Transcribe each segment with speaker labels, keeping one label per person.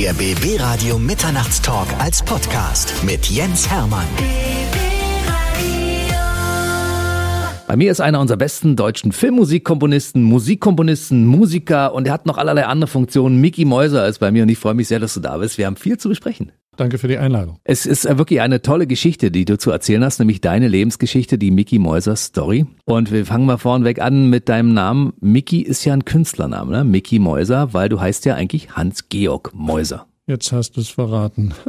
Speaker 1: Der BB Radio Mitternachtstalk als Podcast mit Jens Hermann.
Speaker 2: Bei mir ist einer unserer besten deutschen Filmmusikkomponisten, Musikkomponisten, Musiker und er hat noch allerlei andere Funktionen. Mickey Mäuser ist bei mir und ich freue mich sehr, dass du da bist. Wir haben viel zu besprechen.
Speaker 3: Danke für die Einladung.
Speaker 2: Es ist wirklich eine tolle Geschichte, die du zu erzählen hast, nämlich deine Lebensgeschichte, die Mickey Mäuser Story. Und wir fangen mal vorneweg an mit deinem Namen. Mickey ist ja ein Künstlername, ne? Mickey Mäuser, weil du heißt ja eigentlich Hans-Georg Mäuser.
Speaker 3: Jetzt hast du es verraten.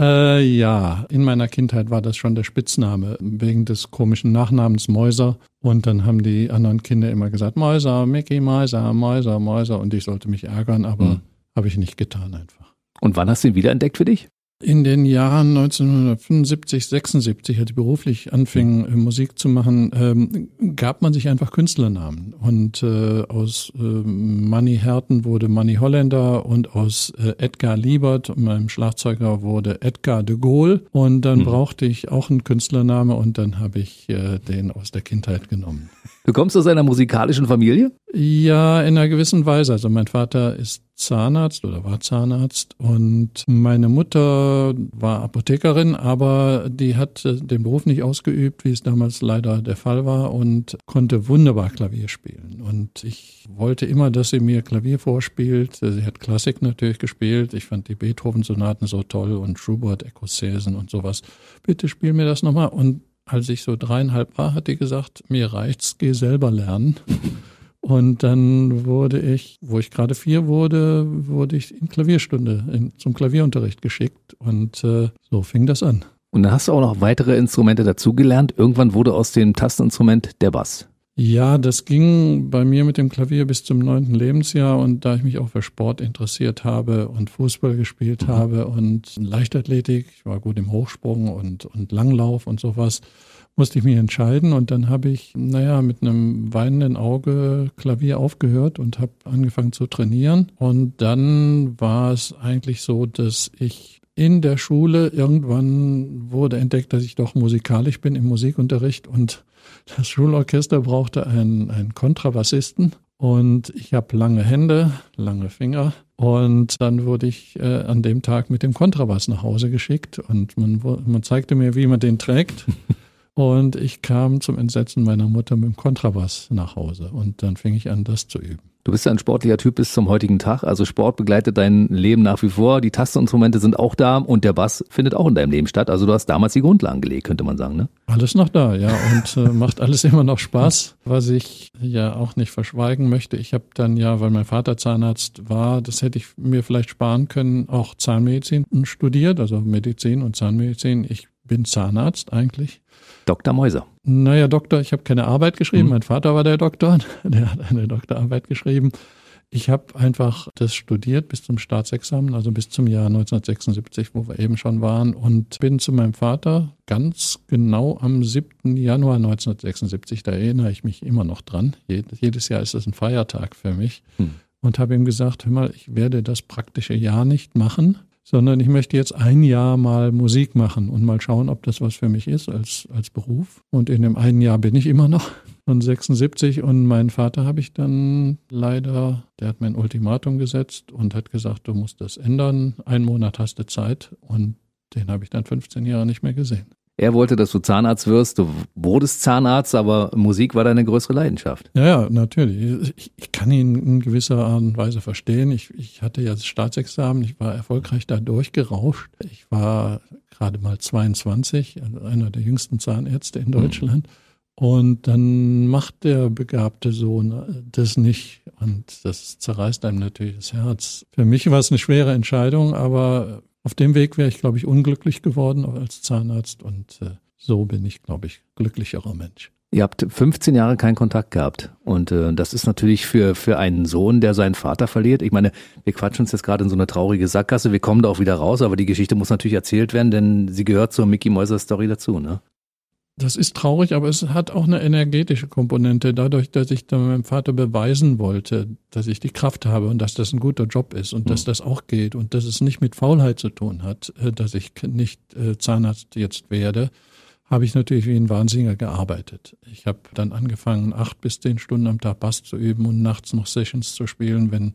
Speaker 3: Äh, ja, in meiner Kindheit war das schon der Spitzname wegen des komischen Nachnamens Mäuser. Und dann haben die anderen Kinder immer gesagt, Mäuser, Mickey Mäuser, Mäuser, Mäuser. Und ich sollte mich ärgern, aber hm. habe ich nicht getan einfach.
Speaker 2: Und wann hast du ihn wiederentdeckt für dich?
Speaker 3: In den Jahren 1975, 76, als ich beruflich anfing, äh, Musik zu machen, ähm, gab man sich einfach Künstlernamen. Und äh, aus äh, Manny Herten wurde Manny Holländer und aus äh, Edgar Liebert, meinem Schlagzeuger, wurde Edgar de Gaulle. Und dann hm. brauchte ich auch einen Künstlername und dann habe ich äh, den aus der Kindheit genommen.
Speaker 2: Du kommst aus einer musikalischen Familie?
Speaker 3: Ja, in einer gewissen Weise. Also mein Vater ist Zahnarzt oder war Zahnarzt und meine Mutter war Apothekerin, aber die hat den Beruf nicht ausgeübt, wie es damals leider der Fall war und konnte wunderbar Klavier spielen. Und ich wollte immer, dass sie mir Klavier vorspielt. Sie hat Klassik natürlich gespielt. Ich fand die Beethoven-Sonaten so toll und Schubert, Ekossäsen und sowas. Bitte spiel mir das nochmal. Und als ich so dreieinhalb war, hat die gesagt, mir reicht's, geh selber lernen. Und dann wurde ich, wo ich gerade vier wurde, wurde ich in Klavierstunde, in, zum Klavierunterricht geschickt. Und äh, so fing das an.
Speaker 2: Und dann hast du auch noch weitere Instrumente dazugelernt. Irgendwann wurde aus dem Tasteninstrument der Bass.
Speaker 3: Ja, das ging bei mir mit dem Klavier bis zum neunten Lebensjahr und da ich mich auch für Sport interessiert habe und Fußball gespielt mhm. habe und Leichtathletik, ich war gut im Hochsprung und, und Langlauf und sowas, musste ich mich entscheiden und dann habe ich, naja, mit einem weinenden Auge Klavier aufgehört und habe angefangen zu trainieren. Und dann war es eigentlich so, dass ich in der Schule irgendwann wurde entdeckt, dass ich doch musikalisch bin im Musikunterricht und das Schulorchester brauchte einen, einen Kontrabassisten und ich habe lange Hände, lange Finger. Und dann wurde ich äh, an dem Tag mit dem Kontrabass nach Hause geschickt und man, man zeigte mir, wie man den trägt. Und ich kam zum Entsetzen meiner Mutter mit dem Kontrabass nach Hause. Und dann fing ich an, das zu üben.
Speaker 2: Du bist ja ein sportlicher Typ bis zum heutigen Tag. Also Sport begleitet dein Leben nach wie vor. Die Tasteninstrumente sind auch da und der Bass findet auch in deinem Leben statt. Also du hast damals die Grundlagen gelegt, könnte man sagen, ne?
Speaker 3: Alles noch da, ja. Und äh, macht alles immer noch Spaß. Was ich ja auch nicht verschweigen möchte. Ich habe dann ja, weil mein Vater Zahnarzt war, das hätte ich mir vielleicht sparen können, auch Zahnmedizin studiert, also Medizin und Zahnmedizin. Ich bin Zahnarzt eigentlich.
Speaker 2: Dr. Mäuser.
Speaker 3: Naja, Doktor, ich habe keine Arbeit geschrieben. Mhm. Mein Vater war der Doktor, der hat eine Doktorarbeit geschrieben. Ich habe einfach das studiert bis zum Staatsexamen, also bis zum Jahr 1976, wo wir eben schon waren, und bin zu meinem Vater ganz genau am 7. Januar 1976, da erinnere ich mich immer noch dran. Jedes Jahr ist es ein Feiertag für mich. Hm. Und habe ihm gesagt, hör mal, ich werde das praktische Jahr nicht machen, sondern ich möchte jetzt ein Jahr mal Musik machen und mal schauen, ob das was für mich ist als, als Beruf. Und in dem einen Jahr bin ich immer noch von 76 und meinen Vater habe ich dann leider, der hat mir ein Ultimatum gesetzt und hat gesagt, du musst das ändern. Einen Monat hast du Zeit und den habe ich dann 15 Jahre nicht mehr gesehen.
Speaker 2: Er wollte, dass du Zahnarzt wirst. Du wurdest Zahnarzt, aber Musik war deine größere Leidenschaft.
Speaker 3: Ja, ja, natürlich. Ich, ich kann ihn in gewisser Art und Weise verstehen. Ich, ich hatte ja das Staatsexamen. Ich war erfolgreich da durchgerauscht. Ich war gerade mal 22, also einer der jüngsten Zahnärzte in Deutschland. Mhm. Und dann macht der begabte Sohn das nicht. Und das zerreißt einem natürlich das Herz. Für mich war es eine schwere Entscheidung, aber auf dem Weg wäre ich, glaube ich, unglücklich geworden als Zahnarzt und äh, so bin ich, glaube ich, glücklicherer Mensch.
Speaker 2: Ihr habt 15 Jahre keinen Kontakt gehabt. Und äh, das ist natürlich für, für einen Sohn, der seinen Vater verliert. Ich meine, wir quatschen uns jetzt gerade in so eine traurige Sackgasse. Wir kommen da auch wieder raus, aber die Geschichte muss natürlich erzählt werden, denn sie gehört zur Mickey Mäuser Story dazu, ne?
Speaker 3: Das ist traurig, aber es hat auch eine energetische Komponente. Dadurch, dass ich dann meinem Vater beweisen wollte, dass ich die Kraft habe und dass das ein guter Job ist und mhm. dass das auch geht und dass es nicht mit Faulheit zu tun hat, äh, dass ich nicht äh, Zahnarzt jetzt werde, habe ich natürlich wie ein Wahnsinniger gearbeitet. Ich habe dann angefangen, acht bis zehn Stunden am Tag Bass zu üben und nachts noch Sessions zu spielen, wenn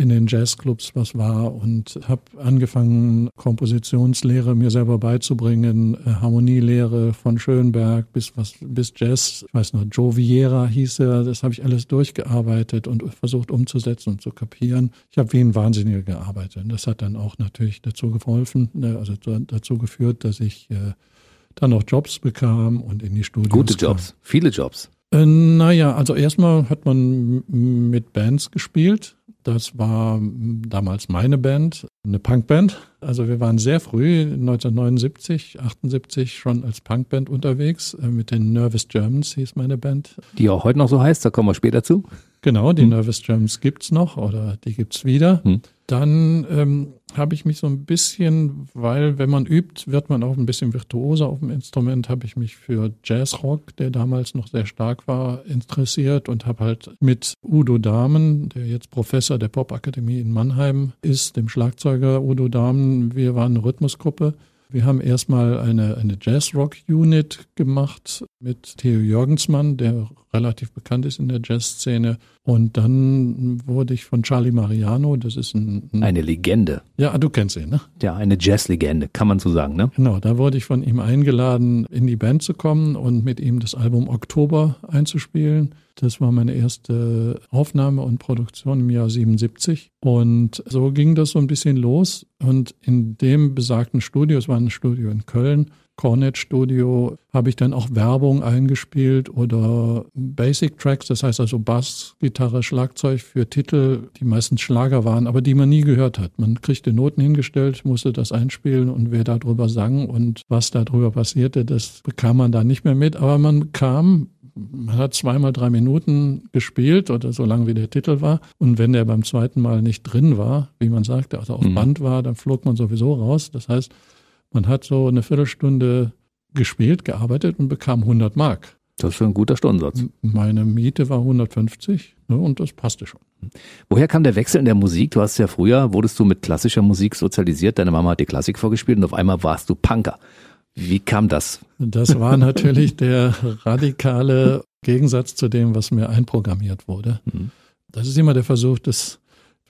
Speaker 3: in den Jazzclubs was war und habe angefangen, Kompositionslehre mir selber beizubringen, äh, Harmonielehre von Schönberg bis was bis Jazz, ich weiß noch, Joe Vieira hieß er, das habe ich alles durchgearbeitet und versucht umzusetzen und zu kapieren. Ich habe wie ein Wahnsinniger gearbeitet. Und das hat dann auch natürlich dazu geholfen, ne, also dazu geführt, dass ich äh, dann noch Jobs bekam und in die Studios
Speaker 2: Gute Jobs, kam. viele Jobs.
Speaker 3: Äh, naja, also erstmal hat man mit Bands gespielt. Das war damals meine Band, eine Punkband. Also wir waren sehr früh, 1979, 78 schon als Punkband unterwegs. Äh, mit den Nervous Germans hieß meine Band.
Speaker 2: Die auch heute noch so heißt, da kommen wir später zu.
Speaker 3: Genau, die hm. Nervous Germans gibt's noch oder die gibt's wieder. Hm. Dann ähm, habe ich mich so ein bisschen, weil wenn man übt, wird man auch ein bisschen virtuoser auf dem Instrument, habe ich mich für Jazzrock, der damals noch sehr stark war, interessiert und habe halt mit Udo Dahmen, der jetzt Professor der Popakademie in Mannheim ist, dem Schlagzeuger Udo Dahmen, wir waren eine Rhythmusgruppe, wir haben erstmal eine, eine Jazz-Rock-Unit gemacht mit Theo Jürgensmann, der relativ bekannt ist in der Jazzszene. Und dann wurde ich von Charlie Mariano, das ist ein,
Speaker 2: ein eine Legende.
Speaker 3: Ja, du kennst ihn, ne?
Speaker 2: Ja, eine Jazz-Legende, kann man so sagen, ne?
Speaker 3: Genau, da wurde ich von ihm eingeladen, in die Band zu kommen und mit ihm das Album Oktober einzuspielen. Das war meine erste Aufnahme und Produktion im Jahr 77. Und so ging das so ein bisschen los. Und in dem besagten Studio, es war ein Studio in Köln, Cornet Studio, habe ich dann auch Werbung eingespielt oder Basic Tracks, das heißt also Bass, Gitarre, Schlagzeug für Titel, die meistens Schlager waren, aber die man nie gehört hat. Man kriegte Noten hingestellt, musste das einspielen und wer darüber sang und was darüber passierte, das bekam man da nicht mehr mit. Aber man kam man hat zweimal drei Minuten gespielt oder so lange wie der Titel war. Und wenn der beim zweiten Mal nicht drin war, wie man sagte, also auf mhm. Band war, dann flog man sowieso raus. Das heißt, man hat so eine Viertelstunde gespielt, gearbeitet und bekam 100 Mark.
Speaker 2: Das ist ein guter Stundensatz.
Speaker 3: Meine Miete war 150 ne, und das passte schon.
Speaker 2: Woher kam der Wechsel in der Musik? Du hast ja früher, wurdest du mit klassischer Musik sozialisiert, deine Mama hat dir Klassik vorgespielt und auf einmal warst du Punker. Wie kam das?
Speaker 3: Das war natürlich der radikale Gegensatz zu dem, was mir einprogrammiert wurde. Mhm. Das ist immer der Versuch, das,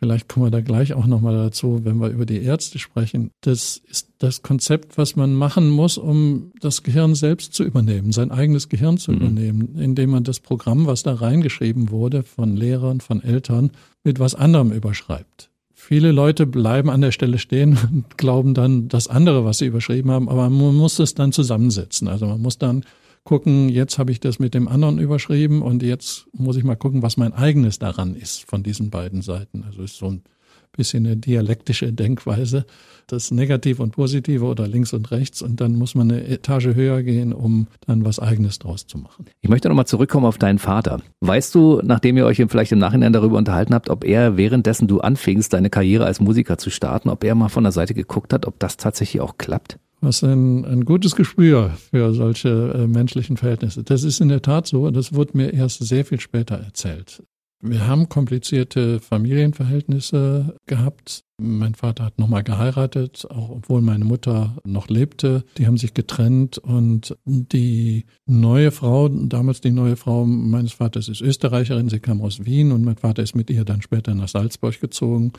Speaker 3: vielleicht kommen wir da gleich auch nochmal dazu, wenn wir über die Ärzte sprechen. Das ist das Konzept, was man machen muss, um das Gehirn selbst zu übernehmen, sein eigenes Gehirn zu mhm. übernehmen, indem man das Programm, was da reingeschrieben wurde, von Lehrern, von Eltern, mit was anderem überschreibt. Viele Leute bleiben an der Stelle stehen und glauben dann das andere, was sie überschrieben haben, aber man muss es dann zusammensetzen. Also man muss dann gucken, jetzt habe ich das mit dem anderen überschrieben und jetzt muss ich mal gucken, was mein eigenes daran ist von diesen beiden Seiten. Also ist so ein bisschen eine dialektische Denkweise, das Negative und Positive oder links und rechts und dann muss man eine Etage höher gehen, um dann was Eigenes draus zu machen.
Speaker 2: Ich möchte nochmal zurückkommen auf deinen Vater. Weißt du, nachdem ihr euch vielleicht im Nachhinein darüber unterhalten habt, ob er währenddessen du anfingst, deine Karriere als Musiker zu starten, ob er mal von der Seite geguckt hat, ob das tatsächlich auch klappt?
Speaker 3: Was ein, ein gutes Gespür für solche äh, menschlichen Verhältnisse. Das ist in der Tat so. Das wurde mir erst sehr viel später erzählt. Wir haben komplizierte Familienverhältnisse gehabt. Mein Vater hat nochmal geheiratet, auch obwohl meine Mutter noch lebte. Die haben sich getrennt und die neue Frau, damals die neue Frau meines Vaters ist Österreicherin. Sie kam aus Wien und mein Vater ist mit ihr dann später nach Salzburg gezogen.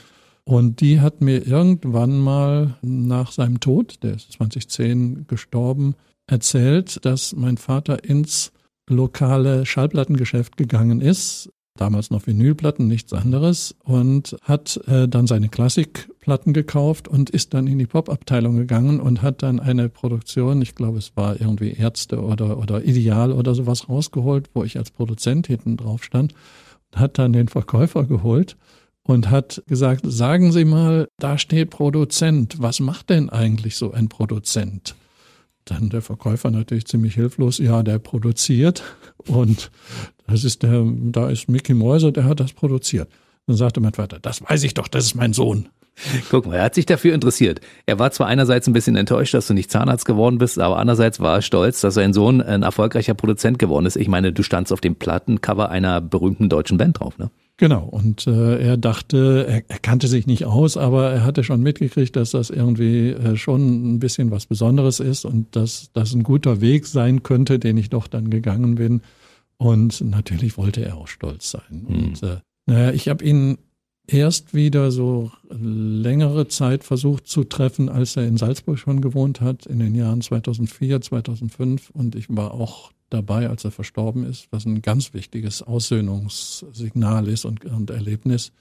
Speaker 3: Und die hat mir irgendwann mal nach seinem Tod, der ist 2010 gestorben, erzählt, dass mein Vater ins lokale Schallplattengeschäft gegangen ist damals noch Vinylplatten, nichts anderes, und hat äh, dann seine Klassikplatten gekauft und ist dann in die Pop-Abteilung gegangen und hat dann eine Produktion, ich glaube, es war irgendwie Ärzte oder, oder Ideal oder sowas rausgeholt, wo ich als Produzent hinten drauf stand, hat dann den Verkäufer geholt und hat gesagt, sagen Sie mal, da steht Produzent, was macht denn eigentlich so ein Produzent? Dann der Verkäufer natürlich ziemlich hilflos, ja, der produziert und das ist der, da ist Mickey Mäuser, der hat das produziert. Dann sagte mein Vater, das weiß ich doch, das ist mein Sohn.
Speaker 2: Guck mal, er hat sich dafür interessiert. Er war zwar einerseits ein bisschen enttäuscht, dass du nicht Zahnarzt geworden bist, aber andererseits war er stolz, dass sein Sohn ein erfolgreicher Produzent geworden ist. Ich meine, du standst auf dem Plattencover einer berühmten deutschen Band drauf, ne?
Speaker 3: Genau, und äh, er dachte, er, er kannte sich nicht aus, aber er hatte schon mitgekriegt, dass das irgendwie äh, schon ein bisschen was Besonderes ist und dass das ein guter Weg sein könnte, den ich doch dann gegangen bin. Und natürlich wollte er auch stolz sein. Mhm. Und äh, naja, ich habe ihn erst wieder so längere Zeit versucht zu treffen, als er in Salzburg schon gewohnt hat, in den Jahren 2004, 2005. Und ich war auch dabei, als er verstorben ist, was ein ganz wichtiges Aussöhnungssignal ist und, und Erlebnis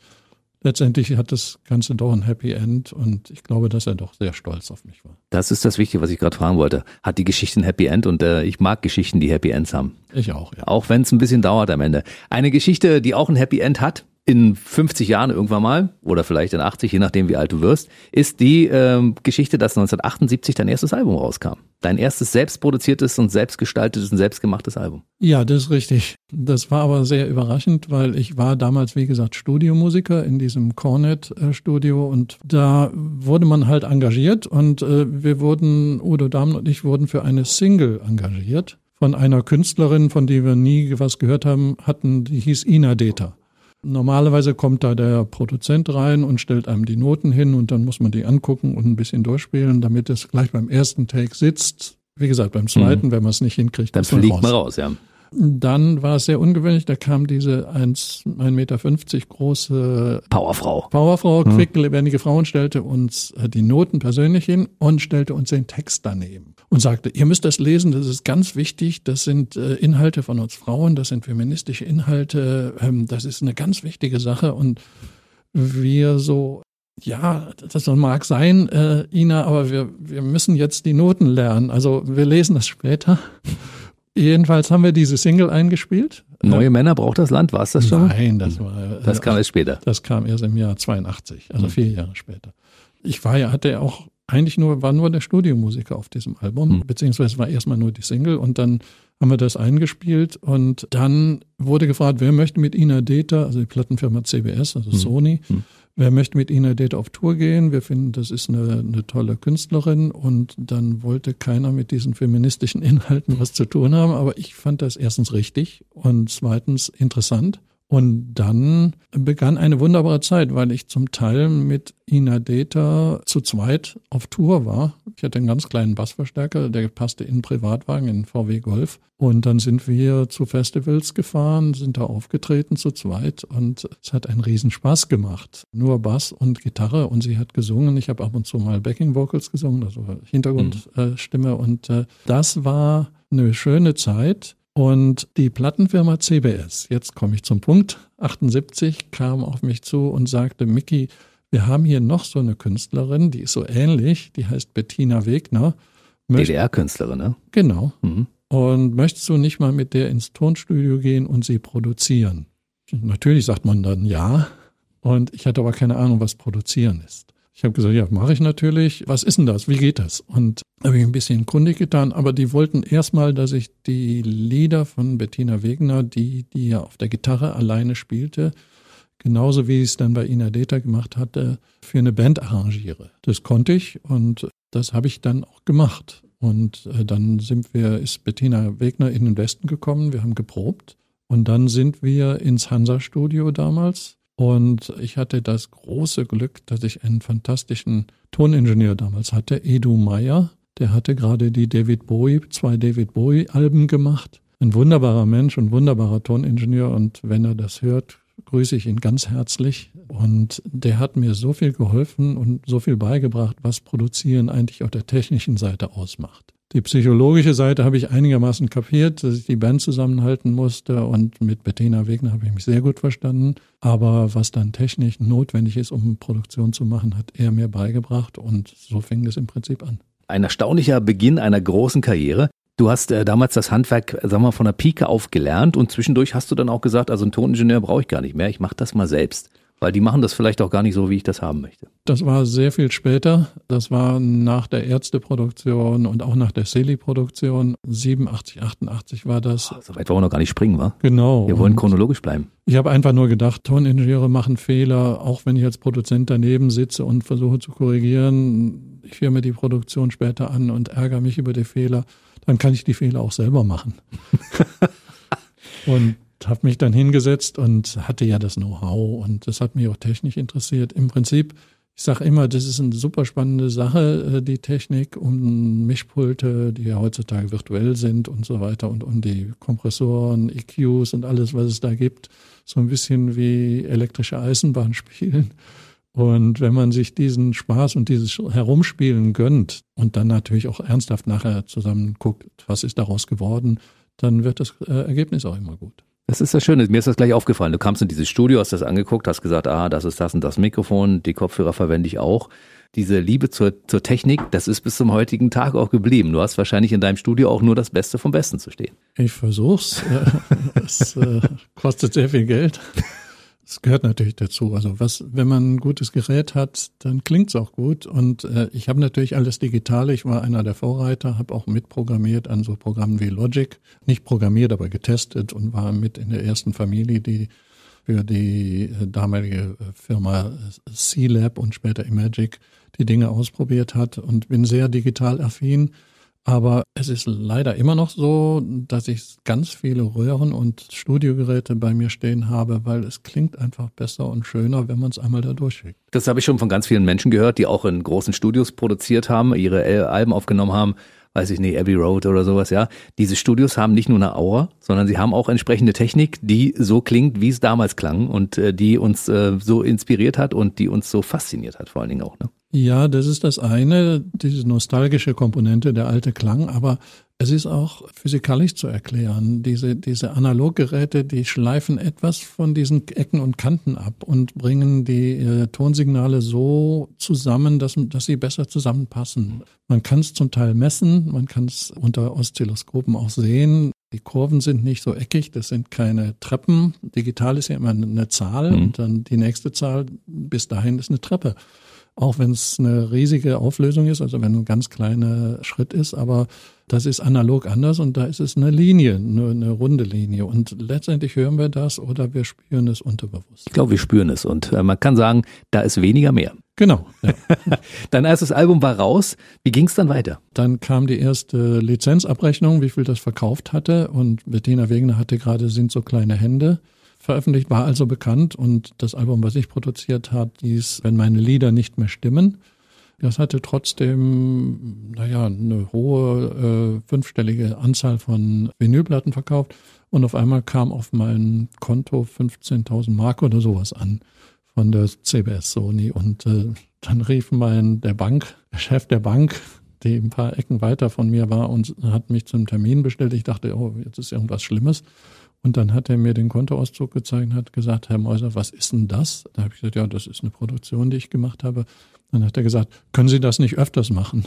Speaker 3: letztendlich hat das Ganze doch ein Happy End und ich glaube, dass er doch sehr stolz auf mich war.
Speaker 2: Das ist das Wichtige, was ich gerade fragen wollte. Hat die Geschichte ein Happy End und äh, ich mag Geschichten, die Happy Ends haben.
Speaker 3: Ich auch, ja.
Speaker 2: Auch wenn es ein bisschen dauert am Ende. Eine Geschichte, die auch ein Happy End hat, in 50 Jahren irgendwann mal oder vielleicht in 80, je nachdem wie alt du wirst, ist die ähm, Geschichte, dass 1978 dein erstes Album rauskam. Dein erstes selbstproduziertes und selbstgestaltetes und selbstgemachtes Album.
Speaker 3: Ja, das ist richtig. Das war aber sehr überraschend, weil ich war damals, wie gesagt, Studiomusiker in diesem Cornet-Studio und da wurde man halt engagiert und äh, wir wurden, Udo Dahmen und ich wurden für eine Single engagiert von einer Künstlerin, von der wir nie was gehört haben, hatten, die hieß Ina Deta. Normalerweise kommt da der Produzent rein und stellt einem die Noten hin und dann muss man die angucken und ein bisschen durchspielen, damit es gleich beim ersten Take sitzt. Wie gesagt, beim zweiten, mhm. wenn man es nicht hinkriegt,
Speaker 2: dann fliegt man raus, ja.
Speaker 3: Dann war es sehr ungewöhnlich, da kam diese 1,50 Meter große
Speaker 2: Powerfrau.
Speaker 3: Powerfrau, hm. quicklebendige Frau und stellte uns äh, die Noten persönlich hin und stellte uns den Text daneben und sagte, ihr müsst das lesen, das ist ganz wichtig, das sind äh, Inhalte von uns Frauen, das sind feministische Inhalte, ähm, das ist eine ganz wichtige Sache und wir so ja, das mag sein, äh, Ina, aber wir, wir müssen jetzt die Noten lernen. Also wir lesen das später. Jedenfalls haben wir diese Single eingespielt.
Speaker 2: Neue äh, Männer braucht das Land, war es das schon?
Speaker 3: Nein, das war.
Speaker 2: Das kam erst später.
Speaker 3: Das kam erst im Jahr 82, also mhm. vier Jahre später. Ich war ja, hatte auch eigentlich nur, war nur der Studiomusiker auf diesem Album, mhm. beziehungsweise war erstmal nur die Single und dann haben wir das eingespielt und dann wurde gefragt, wer möchte mit Ina Deta, also die Plattenfirma CBS, also mhm. Sony, mhm. Wer möchte mit Ina Date auf Tour gehen? Wir finden, das ist eine, eine tolle Künstlerin und dann wollte keiner mit diesen feministischen Inhalten was zu tun haben. Aber ich fand das erstens richtig und zweitens interessant. Und dann begann eine wunderbare Zeit, weil ich zum Teil mit Ina Data zu zweit auf Tour war. Ich hatte einen ganz kleinen Bassverstärker, der passte in einen Privatwagen, in einen VW Golf. Und dann sind wir zu Festivals gefahren, sind da aufgetreten zu zweit und es hat einen Riesenspaß gemacht. Nur Bass und Gitarre und sie hat gesungen. Ich habe ab und zu mal Backing Vocals gesungen, also Hintergrundstimme. Mhm. und äh, das war eine schöne Zeit. Und die Plattenfirma CBS, jetzt komme ich zum Punkt, 78 kam auf mich zu und sagte, Mickey, wir haben hier noch so eine Künstlerin, die ist so ähnlich, die heißt Bettina Wegner.
Speaker 2: DDR-Künstlerin, ne?
Speaker 3: Genau. Mhm. Und möchtest du nicht mal mit der ins Tonstudio gehen und sie produzieren? Natürlich sagt man dann ja. Und ich hatte aber keine Ahnung, was produzieren ist. Ich habe gesagt, ja, mache ich natürlich. Was ist denn das? Wie geht das? Und habe ich ein bisschen kundig getan, aber die wollten erstmal, dass ich die Lieder von Bettina Wegner, die, die ja auf der Gitarre alleine spielte, genauso wie ich es dann bei Ina Deta gemacht hatte, für eine Band arrangiere. Das konnte ich und das habe ich dann auch gemacht. Und äh, dann sind wir, ist Bettina Wegner in den Westen gekommen, wir haben geprobt und dann sind wir ins Hansa-Studio damals und ich hatte das große Glück, dass ich einen fantastischen Toningenieur damals hatte, Edu Meyer. Der hatte gerade die David Bowie, zwei David Bowie-Alben gemacht. Ein wunderbarer Mensch und wunderbarer Toningenieur. Und wenn er das hört, grüße ich ihn ganz herzlich. Und der hat mir so viel geholfen und so viel beigebracht, was Produzieren eigentlich auf der technischen Seite ausmacht. Die psychologische Seite habe ich einigermaßen kapiert, dass ich die Band zusammenhalten musste und mit Bettina Wegner habe ich mich sehr gut verstanden. Aber was dann technisch notwendig ist, um Produktion zu machen, hat er mir beigebracht und so fing es im Prinzip an.
Speaker 2: Ein erstaunlicher Beginn einer großen Karriere. Du hast äh, damals das Handwerk, sagen wir, von der Pike auf gelernt und zwischendurch hast du dann auch gesagt, also einen Toningenieur brauche ich gar nicht mehr, ich mache das mal selbst. Weil die machen das vielleicht auch gar nicht so, wie ich das haben möchte.
Speaker 3: Das war sehr viel später. Das war nach der Ärzteproduktion und auch nach der Seli-Produktion. 87, 88 war das.
Speaker 2: Oh, so weit wollen wir noch gar nicht springen, wa?
Speaker 3: Genau.
Speaker 2: Wir wollen chronologisch bleiben.
Speaker 3: Ich habe einfach nur gedacht, Toningenieure machen Fehler, auch wenn ich als Produzent daneben sitze und versuche zu korrigieren. Ich höre mir die Produktion später an und ärgere mich über die Fehler. Dann kann ich die Fehler auch selber machen. und habe mich dann hingesetzt und hatte ja das Know-how und das hat mich auch technisch interessiert. Im Prinzip, ich sage immer, das ist eine super spannende Sache, äh, die Technik um Mischpulte, die ja heutzutage virtuell sind und so weiter und um die Kompressoren, EQs und alles, was es da gibt. So ein bisschen wie elektrische Eisenbahn spielen. Und wenn man sich diesen Spaß und dieses Herumspielen gönnt und dann natürlich auch ernsthaft nachher zusammen guckt, was ist daraus geworden, dann wird das äh, Ergebnis auch immer gut.
Speaker 2: Das ist das Schöne. Mir ist das gleich aufgefallen. Du kamst in dieses Studio, hast das angeguckt, hast gesagt, ah, das ist das und das Mikrofon, die Kopfhörer verwende ich auch. Diese Liebe zur, zur Technik, das ist bis zum heutigen Tag auch geblieben. Du hast wahrscheinlich in deinem Studio auch nur das Beste vom Besten zu stehen.
Speaker 3: Ich versuch's. Es äh, kostet sehr viel Geld. Das gehört natürlich dazu. Also was, wenn man ein gutes Gerät hat, dann klingt's auch gut. Und äh, ich habe natürlich alles Digitale. Ich war einer der Vorreiter, habe auch mitprogrammiert an so Programmen wie Logic. Nicht programmiert, aber getestet und war mit in der ersten Familie, die für die äh, damalige äh, Firma C-Lab und später Imagic die Dinge ausprobiert hat und bin sehr digital affin aber es ist leider immer noch so, dass ich ganz viele Röhren und Studiogeräte bei mir stehen habe, weil es klingt einfach besser und schöner, wenn man es einmal da durchschickt.
Speaker 2: Das habe ich schon von ganz vielen Menschen gehört, die auch in großen Studios produziert haben, ihre Alben aufgenommen haben weiß ich nicht, Abbey Road oder sowas, ja. Diese Studios haben nicht nur eine Aura, sondern sie haben auch entsprechende Technik, die so klingt, wie es damals klang und äh, die uns äh, so inspiriert hat und die uns so fasziniert hat, vor allen Dingen auch, ne?
Speaker 3: Ja, das ist das eine, diese nostalgische Komponente, der alte Klang, aber es ist auch physikalisch zu erklären. Diese, diese Analoggeräte, die schleifen etwas von diesen Ecken und Kanten ab und bringen die äh, Tonsignale so zusammen, dass, dass sie besser zusammenpassen. Man kann es zum Teil messen, man kann es unter Oszilloskopen auch sehen. Die Kurven sind nicht so eckig, das sind keine Treppen. Digital ist ja immer eine Zahl mhm. und dann die nächste Zahl bis dahin ist eine Treppe auch wenn es eine riesige Auflösung ist, also wenn ein ganz kleiner Schritt ist, aber das ist analog anders und da ist es eine Linie, eine, eine runde Linie. Und letztendlich hören wir das oder wir spüren es unterbewusst.
Speaker 2: Ich glaube, wir spüren es und äh, man kann sagen, da ist weniger mehr.
Speaker 3: Genau. Ja.
Speaker 2: Dein erstes Album war raus. Wie ging es dann weiter?
Speaker 3: Dann kam die erste Lizenzabrechnung, wie viel das verkauft hatte. Und Bettina Wegener hatte gerade Sind so kleine Hände veröffentlicht, war also bekannt. Und das Album, was ich produziert habe, hieß Wenn meine Lieder nicht mehr stimmen. Das hatte trotzdem, naja, eine hohe äh, fünfstellige Anzahl von Vinylplatten verkauft. Und auf einmal kam auf mein Konto 15.000 Mark oder sowas an von der CBS Sony. Und äh, dann rief mein, der Bank, der Chef der Bank, die ein paar Ecken weiter von mir war und hat mich zum Termin bestellt. Ich dachte, oh, jetzt ist irgendwas Schlimmes. Und dann hat er mir den Kontoauszug gezeigt und hat gesagt, Herr Mäuser, was ist denn das? Da habe ich gesagt, ja, das ist eine Produktion, die ich gemacht habe. Dann hat er gesagt, können Sie das nicht öfters machen?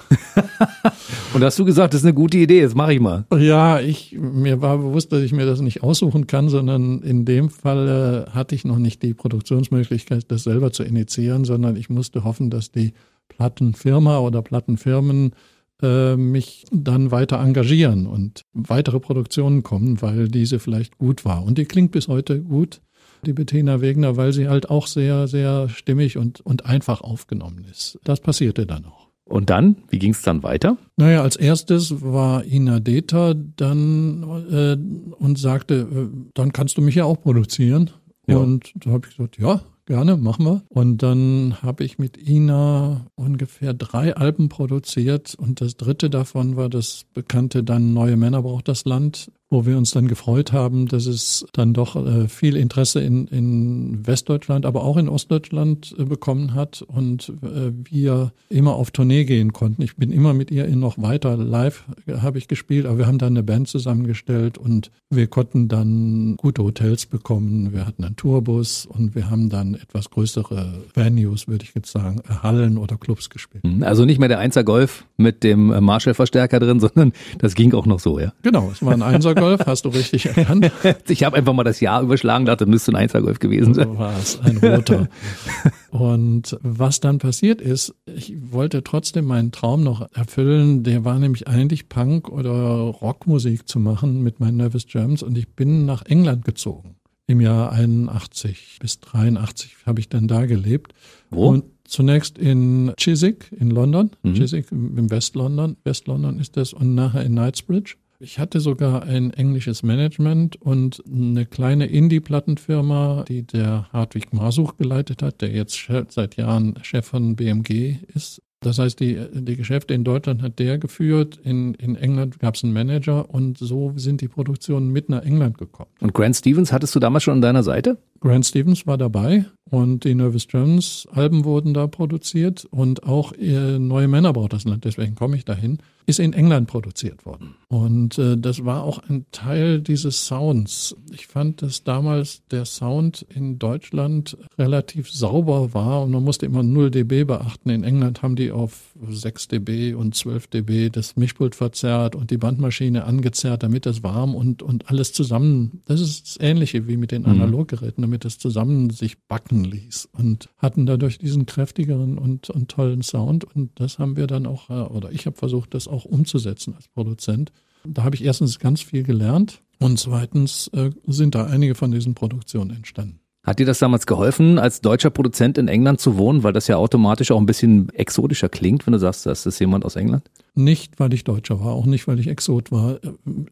Speaker 2: und hast du gesagt, das ist eine gute Idee, jetzt mache ich mal.
Speaker 3: Ja, ich, mir war bewusst, dass ich mir das nicht aussuchen kann, sondern in dem Fall äh, hatte ich noch nicht die Produktionsmöglichkeit, das selber zu initiieren, sondern ich musste hoffen, dass die Plattenfirma oder Plattenfirmen äh, mich dann weiter engagieren und weitere Produktionen kommen, weil diese vielleicht gut war. Und die klingt bis heute gut, die Bettina Wegner, weil sie halt auch sehr, sehr stimmig und, und einfach aufgenommen ist. Das passierte dann auch.
Speaker 2: Und dann, wie ging es dann weiter?
Speaker 3: Naja, als erstes war Ina Deta dann äh, und sagte, äh, dann kannst du mich ja auch produzieren. Ja. Und da habe ich gesagt, ja, gerne, machen wir. Und dann habe ich mit Ina ungefähr drei Alben produziert und das dritte davon war das bekannte dann Neue Männer braucht das Land, wo wir uns dann gefreut haben, dass es dann doch äh, viel Interesse in, in Westdeutschland, aber auch in Ostdeutschland äh, bekommen hat und äh, wir immer auf Tournee gehen konnten. Ich bin immer mit ihr in noch weiter live habe ich gespielt, aber wir haben dann eine Band zusammengestellt und wir konnten dann gute Hotels bekommen. Wir hatten einen Tourbus und wir haben dann etwas größere Venues, würde ich jetzt sagen, Hallen oder Clubs gespielt.
Speaker 2: Mhm. Also nicht mehr der Einser Golf mit dem Marshall-Verstärker drin, sondern das ging auch noch so, ja?
Speaker 3: Genau, es war ein Einser Golf, hast du richtig erkannt.
Speaker 2: ich habe einfach mal das Jahr überschlagen, dachte, müsste ein Einser-Golf gewesen sein.
Speaker 3: So war es, ein roter. Und was dann passiert ist, ich wollte trotzdem meinen Traum noch erfüllen. Der war nämlich eigentlich Punk oder Rockmusik zu machen mit meinen Nervous Germs und ich bin nach England gezogen. Im Jahr 81 bis 83 habe ich dann da gelebt.
Speaker 2: Wo?
Speaker 3: Und zunächst in Chiswick in London, mhm. Chiswick im West-London, West-London ist das und nachher in Knightsbridge. Ich hatte sogar ein englisches Management und eine kleine Indie-Plattenfirma, die der Hartwig Masuch geleitet hat, der jetzt seit Jahren Chef von BMG ist. Das heißt, die, die Geschäfte in Deutschland hat der geführt, in, in England gab es einen Manager und so sind die Produktionen mit nach England gekommen.
Speaker 2: Und Grant Stevens hattest du damals schon an deiner Seite?
Speaker 3: Grant Stevens war dabei und die Nervous Jones Alben wurden da produziert und auch äh, Neue Männer braucht das Land, deswegen komme ich dahin, ist in England produziert worden. Und äh, das war auch ein Teil dieses Sounds. Ich fand, dass damals der Sound in Deutschland relativ sauber war und man musste immer 0 dB beachten. In England haben die auf 6 dB und 12 dB das Mischpult verzerrt und die Bandmaschine angezerrt, damit das warm und, und alles zusammen, das ist das Ähnliche wie mit den mhm. Analoggeräten, damit das zusammen sich backen ließ und hatten dadurch diesen kräftigeren und, und tollen Sound und das haben wir dann auch, äh, oder ich habe versucht, das auch umzusetzen als Produzent. Da habe ich erstens ganz viel gelernt und zweitens äh, sind da einige von diesen Produktionen entstanden.
Speaker 2: Hat dir das damals geholfen, als deutscher Produzent in England zu wohnen, weil das ja automatisch auch ein bisschen exotischer klingt, wenn du sagst, das ist jemand aus England?
Speaker 3: Nicht, weil ich Deutscher war, auch nicht, weil ich Exot war.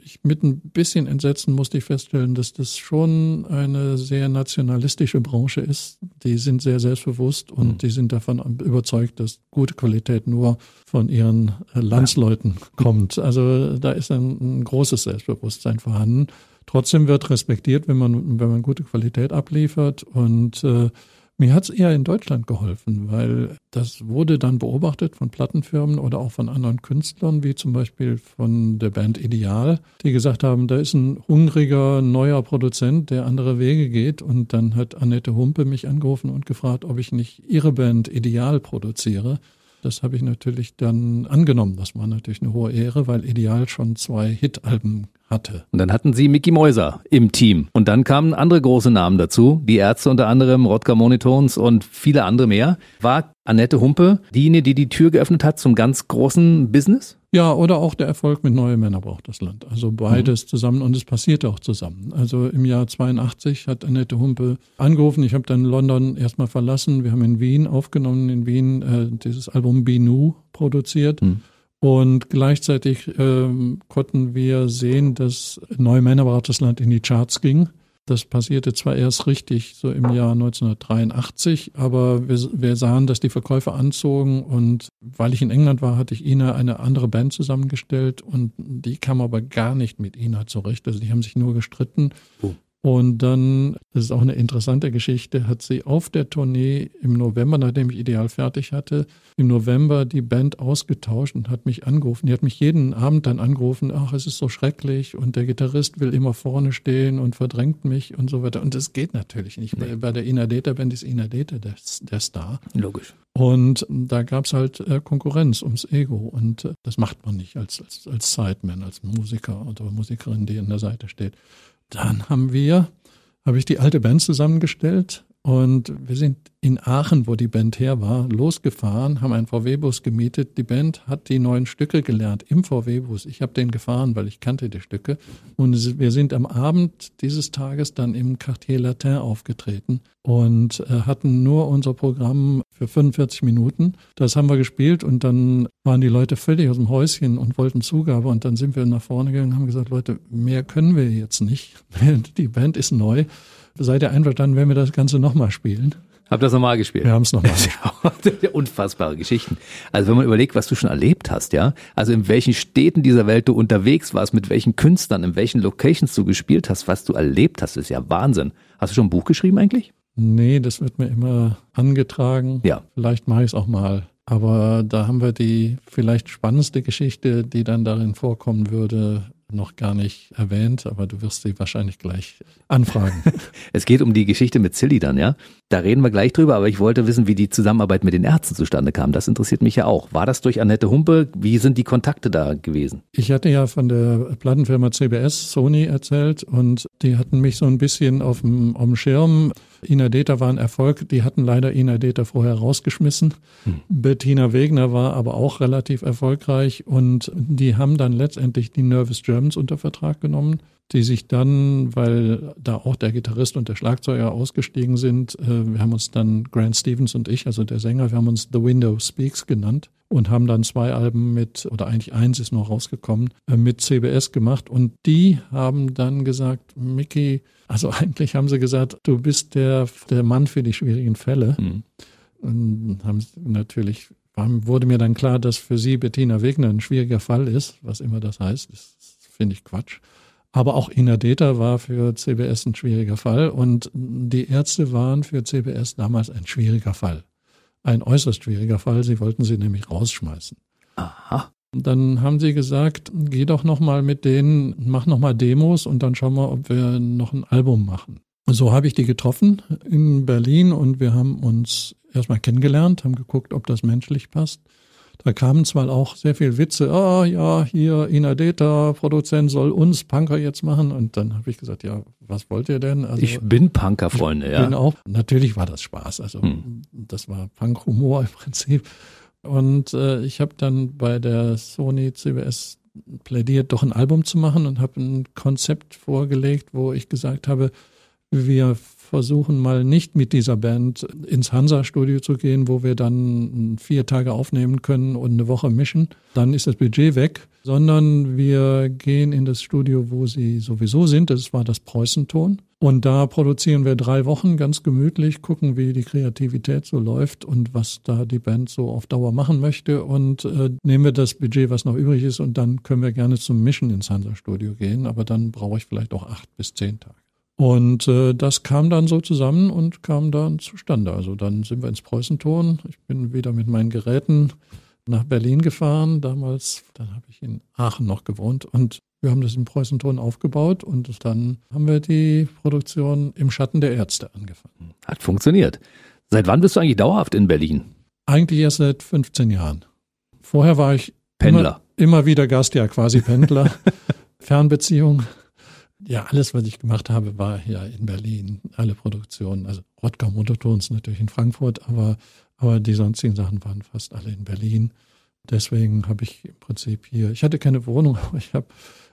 Speaker 3: Ich, mit ein bisschen Entsetzen musste ich feststellen, dass das schon eine sehr nationalistische Branche ist. Die sind sehr selbstbewusst und mhm. die sind davon überzeugt, dass gute Qualität nur von ihren äh, Landsleuten ja. kommt. Also da ist ein, ein großes Selbstbewusstsein vorhanden. Trotzdem wird respektiert, wenn man, wenn man gute Qualität abliefert. Und äh, mir hat es eher in Deutschland geholfen, weil das wurde dann beobachtet von Plattenfirmen oder auch von anderen Künstlern, wie zum Beispiel von der Band Ideal, die gesagt haben, da ist ein hungriger neuer Produzent, der andere Wege geht. Und dann hat Annette Humpe mich angerufen und gefragt, ob ich nicht ihre Band Ideal produziere. Das habe ich natürlich dann angenommen. Das war natürlich eine hohe Ehre, weil Ideal schon zwei Hit-Alben hatte.
Speaker 2: Und dann hatten sie Mickey Mäuser im Team. Und dann kamen andere große Namen dazu, die Ärzte unter anderem, Rodger Monitons und viele andere mehr. War Annette Humpe diejenige, die die Tür geöffnet hat zum ganz großen Business?
Speaker 3: Ja, oder auch der Erfolg mit Neue Männer braucht das Land. Also beides mhm. zusammen und es passierte auch zusammen. Also im Jahr 82 hat Annette Humpe angerufen. Ich habe dann London erstmal verlassen. Wir haben in Wien aufgenommen, in Wien äh, dieses Album Binu produziert. Mhm. Und gleichzeitig ähm, konnten wir sehen, dass Neue Männer braucht das Land in die Charts ging. Das passierte zwar erst richtig so im Jahr 1983, aber wir, wir, sahen, dass die Verkäufe anzogen und weil ich in England war, hatte ich Ina eine andere Band zusammengestellt und die kam aber gar nicht mit Ina zurecht. Also die haben sich nur gestritten. Oh. Und dann, das ist auch eine interessante Geschichte, hat sie auf der Tournee im November, nachdem ich Ideal fertig hatte, im November die Band ausgetauscht und hat mich angerufen. Die hat mich jeden Abend dann angerufen, ach, es ist so schrecklich und der Gitarrist will immer vorne stehen und verdrängt mich und so weiter. Und das geht natürlich nicht. Nee. Bei der Ina Data Band ist Ina Data der, der Star.
Speaker 2: Logisch.
Speaker 3: Und da gab es halt äh, Konkurrenz ums Ego. Und äh, das macht man nicht als, als, als Sideman, als Musiker oder Musikerin, die an der Seite steht. Dann haben wir, habe ich die alte Band zusammengestellt und wir sind in Aachen, wo die Band her war, losgefahren, haben einen VW-Bus gemietet. Die Band hat die neuen Stücke gelernt im VW-Bus. Ich habe den gefahren, weil ich kannte die Stücke. Und wir sind am Abend dieses Tages dann im Quartier Latin aufgetreten und äh, hatten nur unser Programm für 45 Minuten. Das haben wir gespielt und dann waren die Leute völlig aus dem Häuschen und wollten Zugabe. Und dann sind wir nach vorne gegangen und haben gesagt, Leute, mehr können wir jetzt nicht. Die Band ist neu. Seid ihr einverstanden, wenn wir das Ganze nochmal spielen?
Speaker 2: Habt ihr das nochmal gespielt?
Speaker 3: Wir haben es nochmal
Speaker 2: gespielt. Unfassbare Geschichten. Also wenn man überlegt, was du schon erlebt hast, ja, also in welchen Städten dieser Welt du unterwegs warst, mit welchen Künstlern, in welchen Locations du gespielt hast, was du erlebt hast, ist ja Wahnsinn. Hast du schon ein Buch geschrieben eigentlich?
Speaker 3: Nee, das wird mir immer angetragen.
Speaker 2: Ja.
Speaker 3: Vielleicht mache ich es auch mal. Aber da haben wir die vielleicht spannendste Geschichte, die dann darin vorkommen würde, noch gar nicht erwähnt, aber du wirst sie wahrscheinlich gleich anfragen.
Speaker 2: es geht um die Geschichte mit Silly dann, ja? Da reden wir gleich drüber, aber ich wollte wissen, wie die Zusammenarbeit mit den Ärzten zustande kam. Das interessiert mich ja auch. War das durch Annette Humpe? Wie sind die Kontakte da gewesen?
Speaker 3: Ich hatte ja von der Plattenfirma CBS Sony erzählt und die hatten mich so ein bisschen auf dem, auf dem Schirm. Ina Deta war ein Erfolg. Die hatten leider Ina Deta vorher rausgeschmissen. Hm. Bettina Wegner war aber auch relativ erfolgreich und die haben dann letztendlich die Nervous Germans unter Vertrag genommen, die sich dann, weil da auch der Gitarrist und der Schlagzeuger ausgestiegen sind, äh, wir haben uns dann Grant Stevens und ich, also der Sänger, wir haben uns The Window Speaks genannt. und haben dann zwei Alben mit, oder eigentlich eins ist noch rausgekommen, äh, mit CBS gemacht. Und die haben dann gesagt, Mickey, also eigentlich haben sie gesagt, du bist der, der Mann für die schwierigen Fälle. Mhm. Und haben natürlich, wurde mir dann klar, dass für sie Bettina Wegner ein schwieriger Fall ist, was immer das heißt. Das finde ich Quatsch. Aber auch Ina Deta war für CBS ein schwieriger Fall und die Ärzte waren für CBS damals ein schwieriger Fall. Ein äußerst schwieriger Fall. Sie wollten sie nämlich rausschmeißen. Aha. Dann haben sie gesagt, geh doch nochmal mit denen, mach nochmal Demos und dann schauen wir, ob wir noch ein Album machen. Und so habe ich die getroffen in Berlin und wir haben uns erstmal kennengelernt, haben geguckt, ob das menschlich passt. Da kamen zwar auch sehr viel Witze, ah ja, hier Inadeta, Produzent soll uns Punker jetzt machen. Und dann habe ich gesagt, ja, was wollt ihr denn?
Speaker 2: Also, ich bin Punker, Freunde, ja.
Speaker 3: Bin auch, natürlich war das Spaß. Also hm. das war Punk-Humor im Prinzip. Und äh, ich habe dann bei der Sony CBS plädiert, doch ein Album zu machen und habe ein Konzept vorgelegt, wo ich gesagt habe, wir versuchen mal nicht mit dieser Band ins Hansa-Studio zu gehen, wo wir dann vier Tage aufnehmen können und eine Woche mischen. Dann ist das Budget weg, sondern wir gehen in das Studio, wo sie sowieso sind. Das war das Preußenton. Und da produzieren wir drei Wochen ganz gemütlich, gucken, wie die Kreativität so läuft und was da die Band so auf Dauer machen möchte. Und äh, nehmen wir das Budget, was noch übrig ist, und dann können wir gerne zum Mischen ins Hansa-Studio gehen. Aber dann brauche ich vielleicht auch acht bis zehn Tage. Und äh, das kam dann so zusammen und kam dann zustande. Also dann sind wir ins Preußenton. Ich bin wieder mit meinen Geräten nach Berlin gefahren. Damals, dann habe ich in Aachen noch gewohnt und wir haben das im Preußenton aufgebaut und dann haben wir die Produktion im Schatten der Ärzte angefangen.
Speaker 2: Hat funktioniert. Seit wann bist du eigentlich dauerhaft in Berlin?
Speaker 3: Eigentlich erst seit 15 Jahren. Vorher war ich
Speaker 2: Pendler.
Speaker 3: Immer, immer wieder Gast, ja, quasi Pendler. Fernbeziehung ja, alles, was ich gemacht habe, war ja in Berlin. Alle Produktionen, also Rottgau Motortons natürlich in Frankfurt, aber, aber die sonstigen Sachen waren fast alle in Berlin. Deswegen habe ich im Prinzip hier, ich hatte keine Wohnung, aber ich habe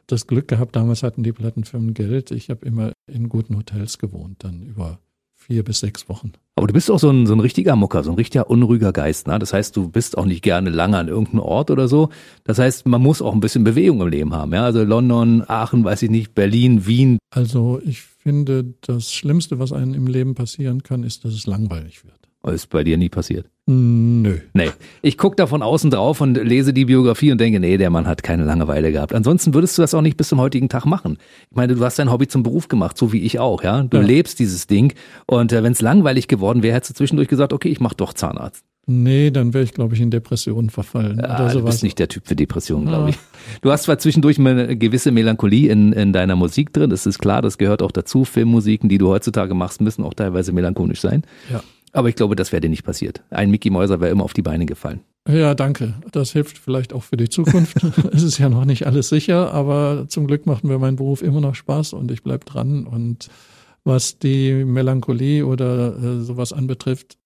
Speaker 3: das Glück gehabt, damals hatten die Plattenfirmen Geld. Ich habe immer in guten Hotels gewohnt, dann über vier bis sechs Wochen.
Speaker 2: Aber du bist auch so ein, so ein richtiger Mucker, so ein richtiger unruhiger Geist. Ne? Das heißt, du bist auch nicht gerne lange an irgendeinem Ort oder so. Das heißt, man muss auch ein bisschen Bewegung im Leben haben. Ja? Also London, Aachen, weiß ich nicht, Berlin, Wien.
Speaker 3: Also ich finde, das Schlimmste, was einem im Leben passieren kann, ist, dass es langweilig wird.
Speaker 2: Ist bei dir nie passiert?
Speaker 3: Nö.
Speaker 2: Nee. Ich gucke da von außen drauf und lese die Biografie und denke, nee, der Mann hat keine Langeweile gehabt. Ansonsten würdest du das auch nicht bis zum heutigen Tag machen. Ich meine, du hast dein Hobby zum Beruf gemacht, so wie ich auch, ja. Du ja. lebst dieses Ding. Und äh, wenn es langweilig geworden wäre, hättest du zwischendurch gesagt, okay, ich mach doch Zahnarzt.
Speaker 3: Nee, dann wäre ich, glaube ich, in Depressionen verfallen.
Speaker 2: Ja, oder sowas. Du bist nicht der Typ für Depressionen, glaube ich. Du hast zwar zwischendurch eine gewisse Melancholie in, in deiner Musik drin, das ist klar, das gehört auch dazu. Filmmusiken, die du heutzutage machst, müssen auch teilweise melancholisch sein.
Speaker 3: Ja.
Speaker 2: Aber ich glaube, das wäre dir nicht passiert. Ein Mickey Mäuser wäre immer auf die Beine gefallen.
Speaker 3: Ja, danke. Das hilft vielleicht auch für die Zukunft. es ist ja noch nicht alles sicher, aber zum Glück macht mir mein Beruf immer noch Spaß und ich bleibe dran. Und was die Melancholie oder äh, sowas anbetrifft,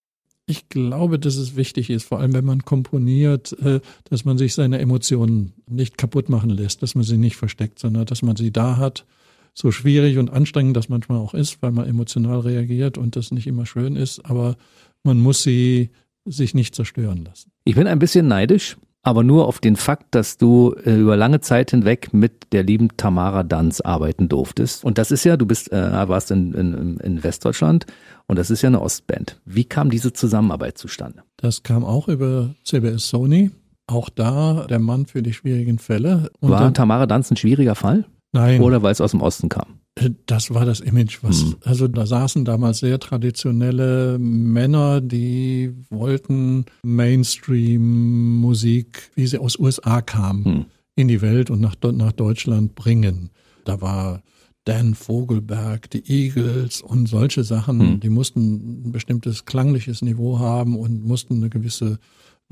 Speaker 3: ich glaube, dass es wichtig ist, vor allem wenn man komponiert, äh, dass man sich seine Emotionen nicht kaputt machen lässt, dass man sie nicht versteckt, sondern dass man sie da hat so schwierig und anstrengend das manchmal auch ist, weil man emotional reagiert und das nicht immer schön ist, aber man muss sie sich nicht zerstören lassen.
Speaker 2: Ich bin ein bisschen neidisch, aber nur auf den Fakt, dass du äh, über lange Zeit hinweg mit der lieben Tamara Danz arbeiten durftest. Und das ist ja, du bist, äh, warst in, in, in Westdeutschland und das ist ja eine Ostband. Wie kam diese Zusammenarbeit zustande?
Speaker 3: Das kam auch über CBS Sony. Auch da der Mann für die schwierigen Fälle.
Speaker 2: Und War dann, Tamara Danz ein schwieriger Fall?
Speaker 3: Nein.
Speaker 2: Oder weil es aus dem Osten kam?
Speaker 3: Äh, das war das Image, was, hm. also da saßen damals sehr traditionelle Männer, die wollten Mainstream-Musik, wie sie aus USA kam, hm. in die Welt und nach, nach Deutschland bringen. Da war Dan Vogelberg, die Eagles und solche Sachen, hm. die mussten ein bestimmtes klangliches Niveau haben und mussten eine gewisse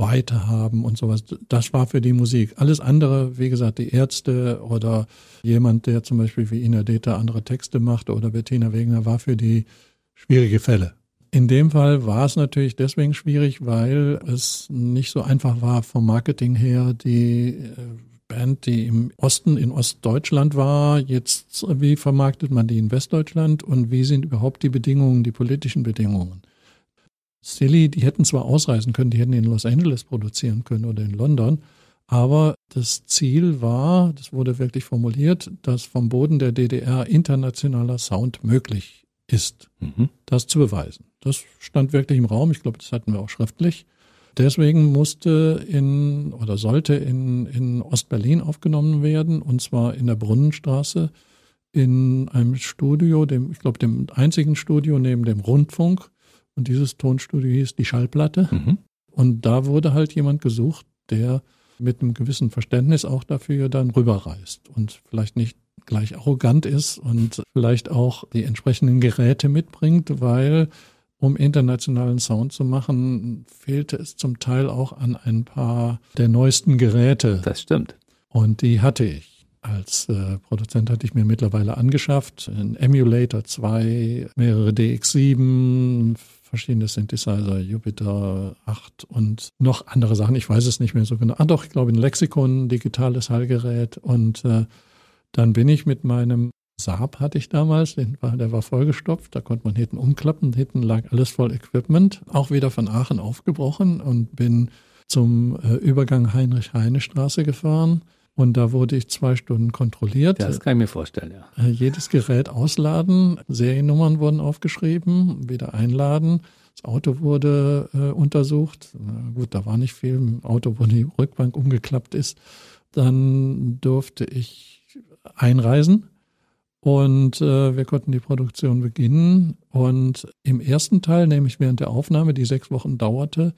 Speaker 3: Weite haben und sowas. Das war für die Musik. Alles andere, wie gesagt, die Ärzte oder jemand, der zum Beispiel wie Ina Deta andere Texte machte oder Bettina Wegner, war für die schwierige Fälle. In dem Fall war es natürlich deswegen schwierig, weil es nicht so einfach war vom Marketing her, die äh, Band, die im Osten, in Ostdeutschland war, jetzt, wie vermarktet man die in Westdeutschland und wie sind überhaupt die Bedingungen, die politischen Bedingungen? Silly, die hätten zwar ausreisen können, die hätten in Los Angeles produzieren können oder in London, aber das Ziel war, das wurde wirklich formuliert, dass vom Boden der DDR internationaler Sound möglich ist, mhm. das zu beweisen. Das stand wirklich im Raum. Ich glaube, das hatten wir auch schriftlich. Deswegen musste in oder sollte in, in Ostberlin aufgenommen werden, und zwar in der Brunnenstraße in einem Studio, dem, ich glaube, dem einzigen Studio neben dem Rundfunk. Und dieses Tonstudio hieß die Schallplatte. Mhm. Und da wurde halt jemand gesucht, der mit einem gewissen Verständnis auch dafür dann rüberreist und vielleicht nicht gleich arrogant ist und vielleicht auch die entsprechenden Geräte mitbringt, weil um internationalen Sound zu machen, fehlte es zum Teil auch an ein paar der neuesten Geräte.
Speaker 2: Das stimmt.
Speaker 3: Und die hatte ich. Als äh, Produzent hatte ich mir mittlerweile angeschafft. Ein Emulator 2, mehrere DX7, verschiedene Synthesizer, Jupiter 8 und noch andere Sachen. Ich weiß es nicht mehr so genau. Ah doch, ich glaube ein Lexikon, digitales Hallgerät. Und äh, dann bin ich mit meinem Saab hatte ich damals, war, der war vollgestopft, da konnte man hinten umklappen, hinten lag alles voll Equipment, auch wieder von Aachen aufgebrochen und bin zum äh, Übergang Heinrich-Heine-Straße gefahren. Und da wurde ich zwei Stunden kontrolliert.
Speaker 2: Das kann ich mir vorstellen, ja.
Speaker 3: Äh, jedes Gerät ausladen, Seriennummern wurden aufgeschrieben, wieder einladen. Das Auto wurde äh, untersucht. Na gut, da war nicht viel. Im Auto, wo die Rückbank umgeklappt ist. Dann durfte ich einreisen und äh, wir konnten die Produktion beginnen. Und im ersten Teil, nämlich während der Aufnahme, die sechs Wochen dauerte,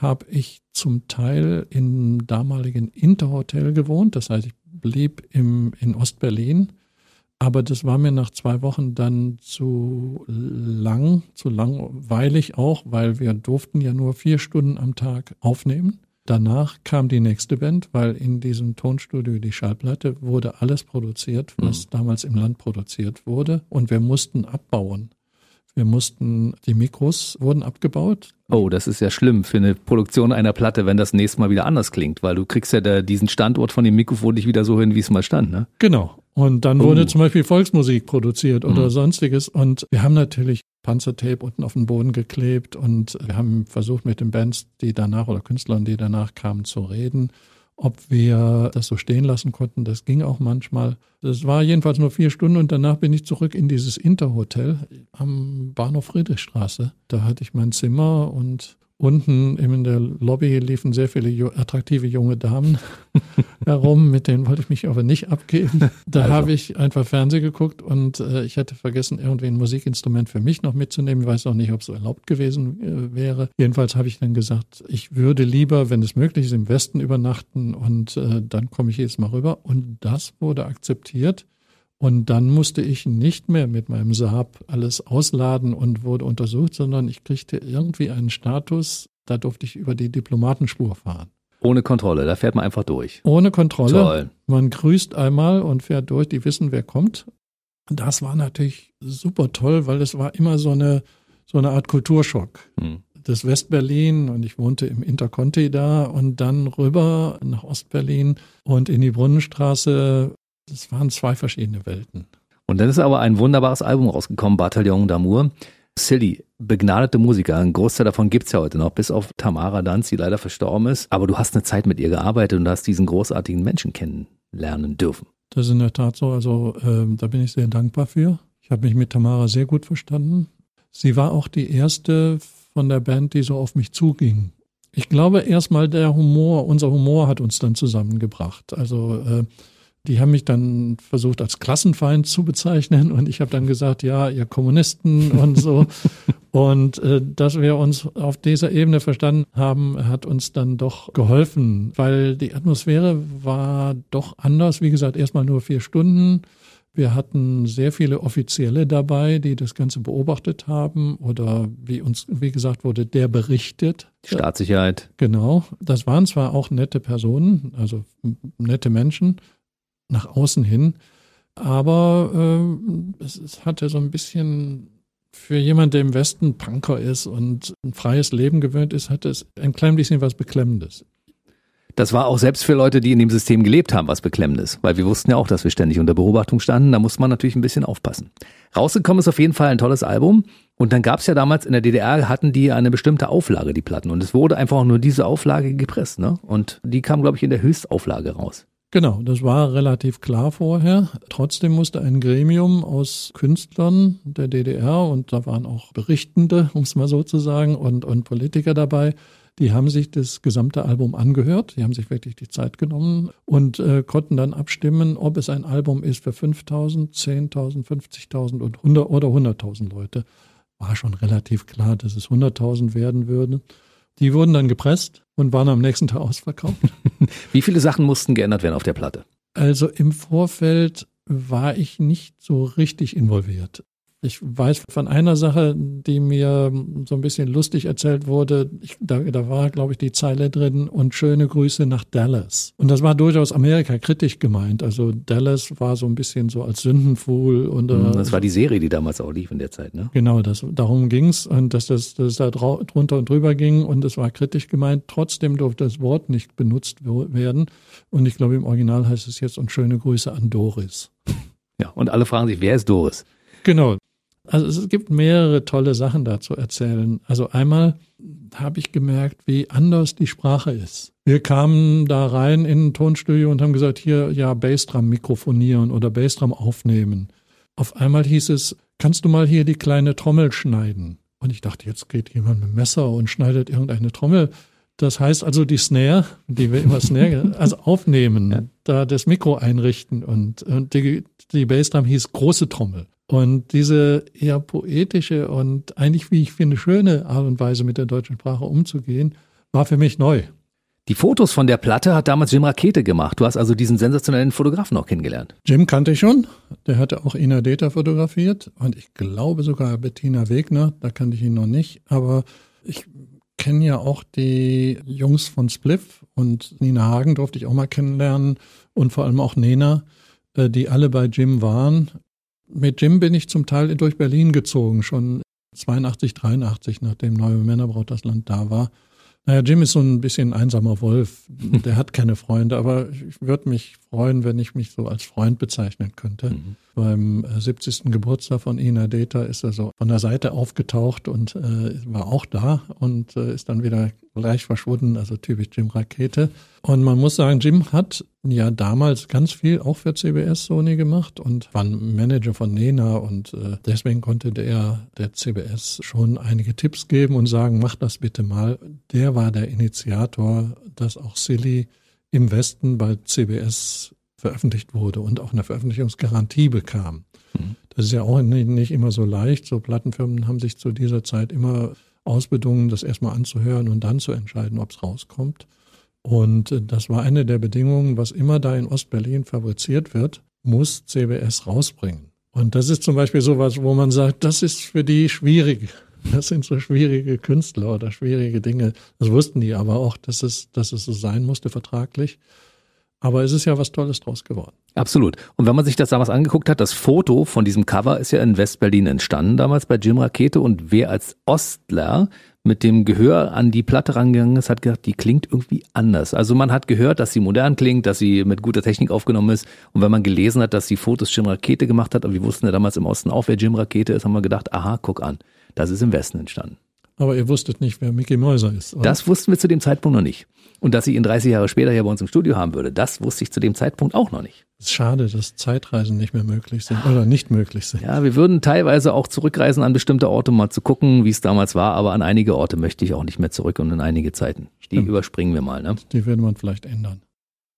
Speaker 3: habe ich zum Teil im damaligen Interhotel gewohnt. Das heißt, ich blieb im, in Ostberlin. Aber das war mir nach zwei Wochen dann zu lang, zu langweilig auch, weil wir durften ja nur vier Stunden am Tag aufnehmen. Danach kam die nächste Band, weil in diesem Tonstudio die Schallplatte wurde alles produziert, was mhm. damals im Land produziert wurde. Und wir mussten abbauen. Wir mussten, die Mikros wurden abgebaut.
Speaker 2: Oh, das ist ja schlimm für eine Produktion einer Platte, wenn das nächste Mal wieder anders klingt, weil du kriegst ja da diesen Standort von dem Mikrofon nicht wieder so hin, wie es mal stand, ne?
Speaker 3: Genau. Und dann oh. wurde zum Beispiel Volksmusik produziert oder mhm. sonstiges. Und wir haben natürlich Panzertape unten auf den Boden geklebt und wir haben versucht mit den Bands, die danach oder Künstlern, die danach kamen, zu reden ob wir das so stehen lassen konnten. Das ging auch manchmal. Das war jedenfalls nur vier Stunden und danach bin ich zurück in dieses Interhotel am Bahnhof Friedrichstraße. Da hatte ich mein Zimmer und Unten in der Lobby liefen sehr viele attraktive junge Damen herum, mit denen wollte ich mich aber nicht abgeben. Da also. habe ich einfach Fernsehen geguckt und äh, ich hatte vergessen, irgendwie ein Musikinstrument für mich noch mitzunehmen. Ich weiß auch nicht, ob es so erlaubt gewesen äh, wäre. Jedenfalls habe ich dann gesagt, ich würde lieber, wenn es möglich ist, im Westen übernachten und äh, dann komme ich jetzt mal rüber. Und das wurde akzeptiert. Und dann musste ich nicht mehr mit meinem Saab alles ausladen und wurde untersucht, sondern ich kriegte irgendwie einen Status, da durfte ich über die Diplomatenspur fahren.
Speaker 2: Ohne Kontrolle, da fährt man einfach durch.
Speaker 3: Ohne Kontrolle. Toll. Man grüßt einmal und fährt durch, die wissen, wer kommt. Das war natürlich super toll, weil es war immer so eine, so eine Art Kulturschock. Hm. Das Westberlin und ich wohnte im Interconti da und dann rüber nach Ostberlin und in die Brunnenstraße das waren zwei verschiedene Welten.
Speaker 2: Und dann ist aber ein wunderbares Album rausgekommen, Bataillon d'Amour. Silly, begnadete Musiker, ein Großteil davon gibt es ja heute noch, bis auf Tamara Danz, die leider verstorben ist. Aber du hast eine Zeit mit ihr gearbeitet und hast diesen großartigen Menschen kennenlernen dürfen.
Speaker 3: Das ist in der Tat so, also äh, da bin ich sehr dankbar für. Ich habe mich mit Tamara sehr gut verstanden. Sie war auch die erste von der Band, die so auf mich zuging. Ich glaube erstmal der Humor, unser Humor hat uns dann zusammengebracht. Also äh, die haben mich dann versucht als Klassenfeind zu bezeichnen und ich habe dann gesagt, ja, ihr Kommunisten und so. und äh, dass wir uns auf dieser Ebene verstanden haben, hat uns dann doch geholfen, weil die Atmosphäre war doch anders. Wie gesagt, erstmal nur vier Stunden. Wir hatten sehr viele Offizielle dabei, die das Ganze beobachtet haben oder wie uns, wie gesagt wurde, der berichtet.
Speaker 2: Staatssicherheit.
Speaker 3: Genau. Das waren zwar auch nette Personen, also nette Menschen, nach außen hin. Aber äh, es, es hatte so ein bisschen für jemand, der im Westen Punker ist und ein freies Leben gewöhnt ist, hatte es ein klein bisschen was Beklemmendes.
Speaker 2: Das war auch selbst für Leute, die in dem System gelebt haben, was Beklemmendes, weil wir wussten ja auch, dass wir ständig unter Beobachtung standen. Da musste man natürlich ein bisschen aufpassen. Rausgekommen ist auf jeden Fall ein tolles Album Und dann gab es ja damals in der DDR, hatten die eine bestimmte Auflage, die Platten. Und es wurde einfach nur diese Auflage gepresst. Ne? Und die kam, glaube ich, in der Höchstauflage raus.
Speaker 3: Genau, das war relativ klar vorher. Trotzdem musste ein Gremium aus Künstlern der DDR und da waren auch Berichtende, um es mal so zu sagen, und, und Politiker dabei, die haben sich das gesamte Album angehört, die haben sich wirklich die Zeit genommen und äh, konnten dann abstimmen, ob es ein Album ist für 5.000, 10.000, 50.000 und 100 oder 100.000 Leute. War schon relativ klar, dass es 100.000 werden würden. Die wurden dann gepresst und waren am nächsten Tag ausverkauft.
Speaker 2: Wie viele Sachen mussten geändert werden auf der Platte?
Speaker 3: Also im Vorfeld war ich nicht so richtig involviert. Ich weiß von einer Sache, die mir so ein bisschen lustig erzählt wurde. Ich, da, da war, glaube ich, die Zeile drin und schöne Grüße nach Dallas. Und das war durchaus Amerika kritisch gemeint. Also Dallas war so ein bisschen so als Sündenfuhl. Und,
Speaker 2: mhm, das war die Serie, die damals auch lief in der Zeit, ne?
Speaker 3: Genau, das, darum ging's und dass das, dass da drunter und drüber ging und es war kritisch gemeint. Trotzdem durfte das Wort nicht benutzt werden. Und ich glaube, im Original heißt es jetzt und schöne Grüße an Doris.
Speaker 2: Ja, und alle fragen sich, wer ist Doris?
Speaker 3: Genau. Also es gibt mehrere tolle Sachen da zu erzählen. Also einmal habe ich gemerkt, wie anders die Sprache ist. Wir kamen da rein in ein Tonstudio und haben gesagt, hier ja Bassdrum mikrofonieren oder Bassdrum aufnehmen. Auf einmal hieß es, kannst du mal hier die kleine Trommel schneiden? Und ich dachte, jetzt geht jemand mit dem Messer und schneidet irgendeine Trommel. Das heißt also die Snare, die wir immer Snare, also aufnehmen, ja. da das Mikro einrichten und, und die, die Bassdrum hieß große Trommel. Und diese eher poetische und eigentlich, wie ich finde, schöne Art und Weise mit der deutschen Sprache umzugehen, war für mich neu.
Speaker 2: Die Fotos von der Platte hat damals Jim Rakete gemacht. Du hast also diesen sensationellen Fotografen auch kennengelernt.
Speaker 3: Jim kannte ich schon. Der hatte auch Ina Deta fotografiert und ich glaube sogar Bettina Wegner. Da kannte ich ihn noch nicht. Aber ich kenne ja auch die Jungs von Spliff und Nina Hagen durfte ich auch mal kennenlernen und vor allem auch Nena, äh, die alle bei Jim waren. Mit Jim bin ich zum Teil durch Berlin gezogen, schon 82, 83, nachdem Neue Männerbraut das Land da war. Naja, Jim ist so ein bisschen ein einsamer Wolf. Der hat keine Freunde, aber ich würde mich freuen, wenn ich mich so als Freund bezeichnen könnte. Mhm. Beim 70. Äh, Geburtstag von Ina Deta ist er so von der Seite aufgetaucht und äh, war auch da und äh, ist dann wieder gleich verschwunden, also typisch Jim Rakete. Und man muss sagen, Jim hat ja damals ganz viel auch für CBS Sony gemacht und war Manager von Nena und äh, deswegen konnte der der CBS schon einige Tipps geben und sagen, mach das bitte mal. Der war der Initiator, dass auch Silly im Westen bei CBS veröffentlicht wurde und auch eine Veröffentlichungsgarantie bekam. Mhm. Das ist ja auch nicht, nicht immer so leicht. So Plattenfirmen haben sich zu dieser Zeit immer ausbedungen, das erstmal anzuhören und dann zu entscheiden, ob es rauskommt. Und äh, das war eine der Bedingungen, was immer da in Ostberlin fabriziert wird, muss CBS rausbringen. Und das ist zum Beispiel sowas, wo man sagt, das ist für die schwierig. Das sind so schwierige Künstler oder schwierige Dinge. Das wussten die aber auch, dass es, dass es so sein musste vertraglich. Aber es ist ja was Tolles draus geworden.
Speaker 2: Absolut. Und wenn man sich das damals angeguckt hat, das Foto von diesem Cover ist ja in Westberlin entstanden, damals bei Jim Rakete. Und wer als Ostler mit dem Gehör an die Platte rangegangen ist, hat gedacht, die klingt irgendwie anders. Also man hat gehört, dass sie modern klingt, dass sie mit guter Technik aufgenommen ist. Und wenn man gelesen hat, dass die Fotos Jim Rakete gemacht hat, und wir wussten ja damals im Osten auch, wer Jim Rakete ist, haben wir gedacht, aha, guck an, das ist im Westen entstanden.
Speaker 3: Aber ihr wusstet nicht, wer Mickey Mäuser ist.
Speaker 2: Oder? Das wussten wir zu dem Zeitpunkt noch nicht. Und dass ich ihn 30 Jahre später hier bei uns im Studio haben würde, das wusste ich zu dem Zeitpunkt auch noch nicht.
Speaker 3: Es ist schade, dass Zeitreisen nicht mehr möglich sind oder nicht möglich sind.
Speaker 2: Ja, wir würden teilweise auch zurückreisen an bestimmte Orte, um mal zu gucken, wie es damals war, aber an einige Orte möchte ich auch nicht mehr zurück und in einige Zeiten. Die Stimmt. überspringen wir mal. Ne?
Speaker 3: Die würde man vielleicht ändern.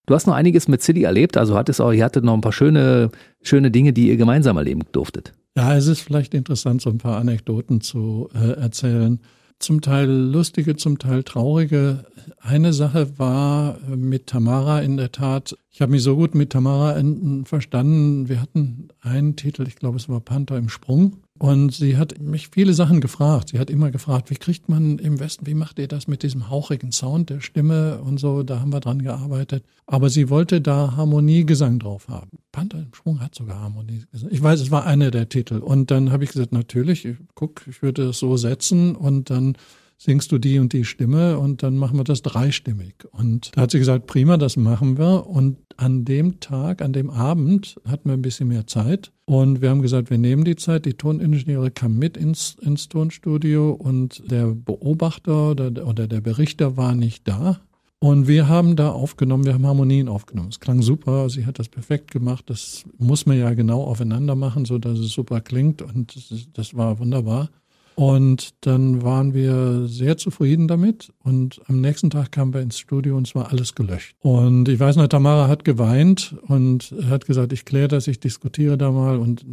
Speaker 2: Du hast noch einiges mit City erlebt, also hattest auch, ihr hattet noch ein paar schöne, schöne Dinge, die ihr gemeinsam erleben durftet.
Speaker 3: Ja, es ist vielleicht interessant, so ein paar Anekdoten zu äh, erzählen zum Teil lustige, zum Teil traurige. Eine Sache war mit Tamara in der Tat, ich habe mich so gut mit Tamara verstanden. Wir hatten einen Titel, ich glaube es war Panther im Sprung. Und sie hat mich viele Sachen gefragt. Sie hat immer gefragt, wie kriegt man im Westen, wie macht ihr das mit diesem hauchigen Sound der Stimme und so, da haben wir dran gearbeitet. Aber sie wollte da Harmoniegesang drauf haben. Panther im Sprung hat sogar Harmoniegesang. Ich weiß, es war einer der Titel. Und dann habe ich gesagt, natürlich, guck, ich würde es so setzen und dann singst du die und die Stimme und dann machen wir das dreistimmig. Und da hat sie gesagt, prima, das machen wir. Und an dem Tag, an dem Abend hatten wir ein bisschen mehr Zeit und wir haben gesagt, wir nehmen die Zeit. Die Toningenieure kamen mit ins, ins Tonstudio und der Beobachter oder, oder der Berichter war nicht da. Und wir haben da aufgenommen, wir haben Harmonien aufgenommen. Es klang super, sie hat das perfekt gemacht. Das muss man ja genau aufeinander machen, so dass es super klingt. Und das, das war wunderbar. Und dann waren wir sehr zufrieden damit. Und am nächsten Tag kamen wir ins Studio und es war alles gelöscht. Und ich weiß noch, Tamara hat geweint und hat gesagt, ich kläre das, ich diskutiere da mal und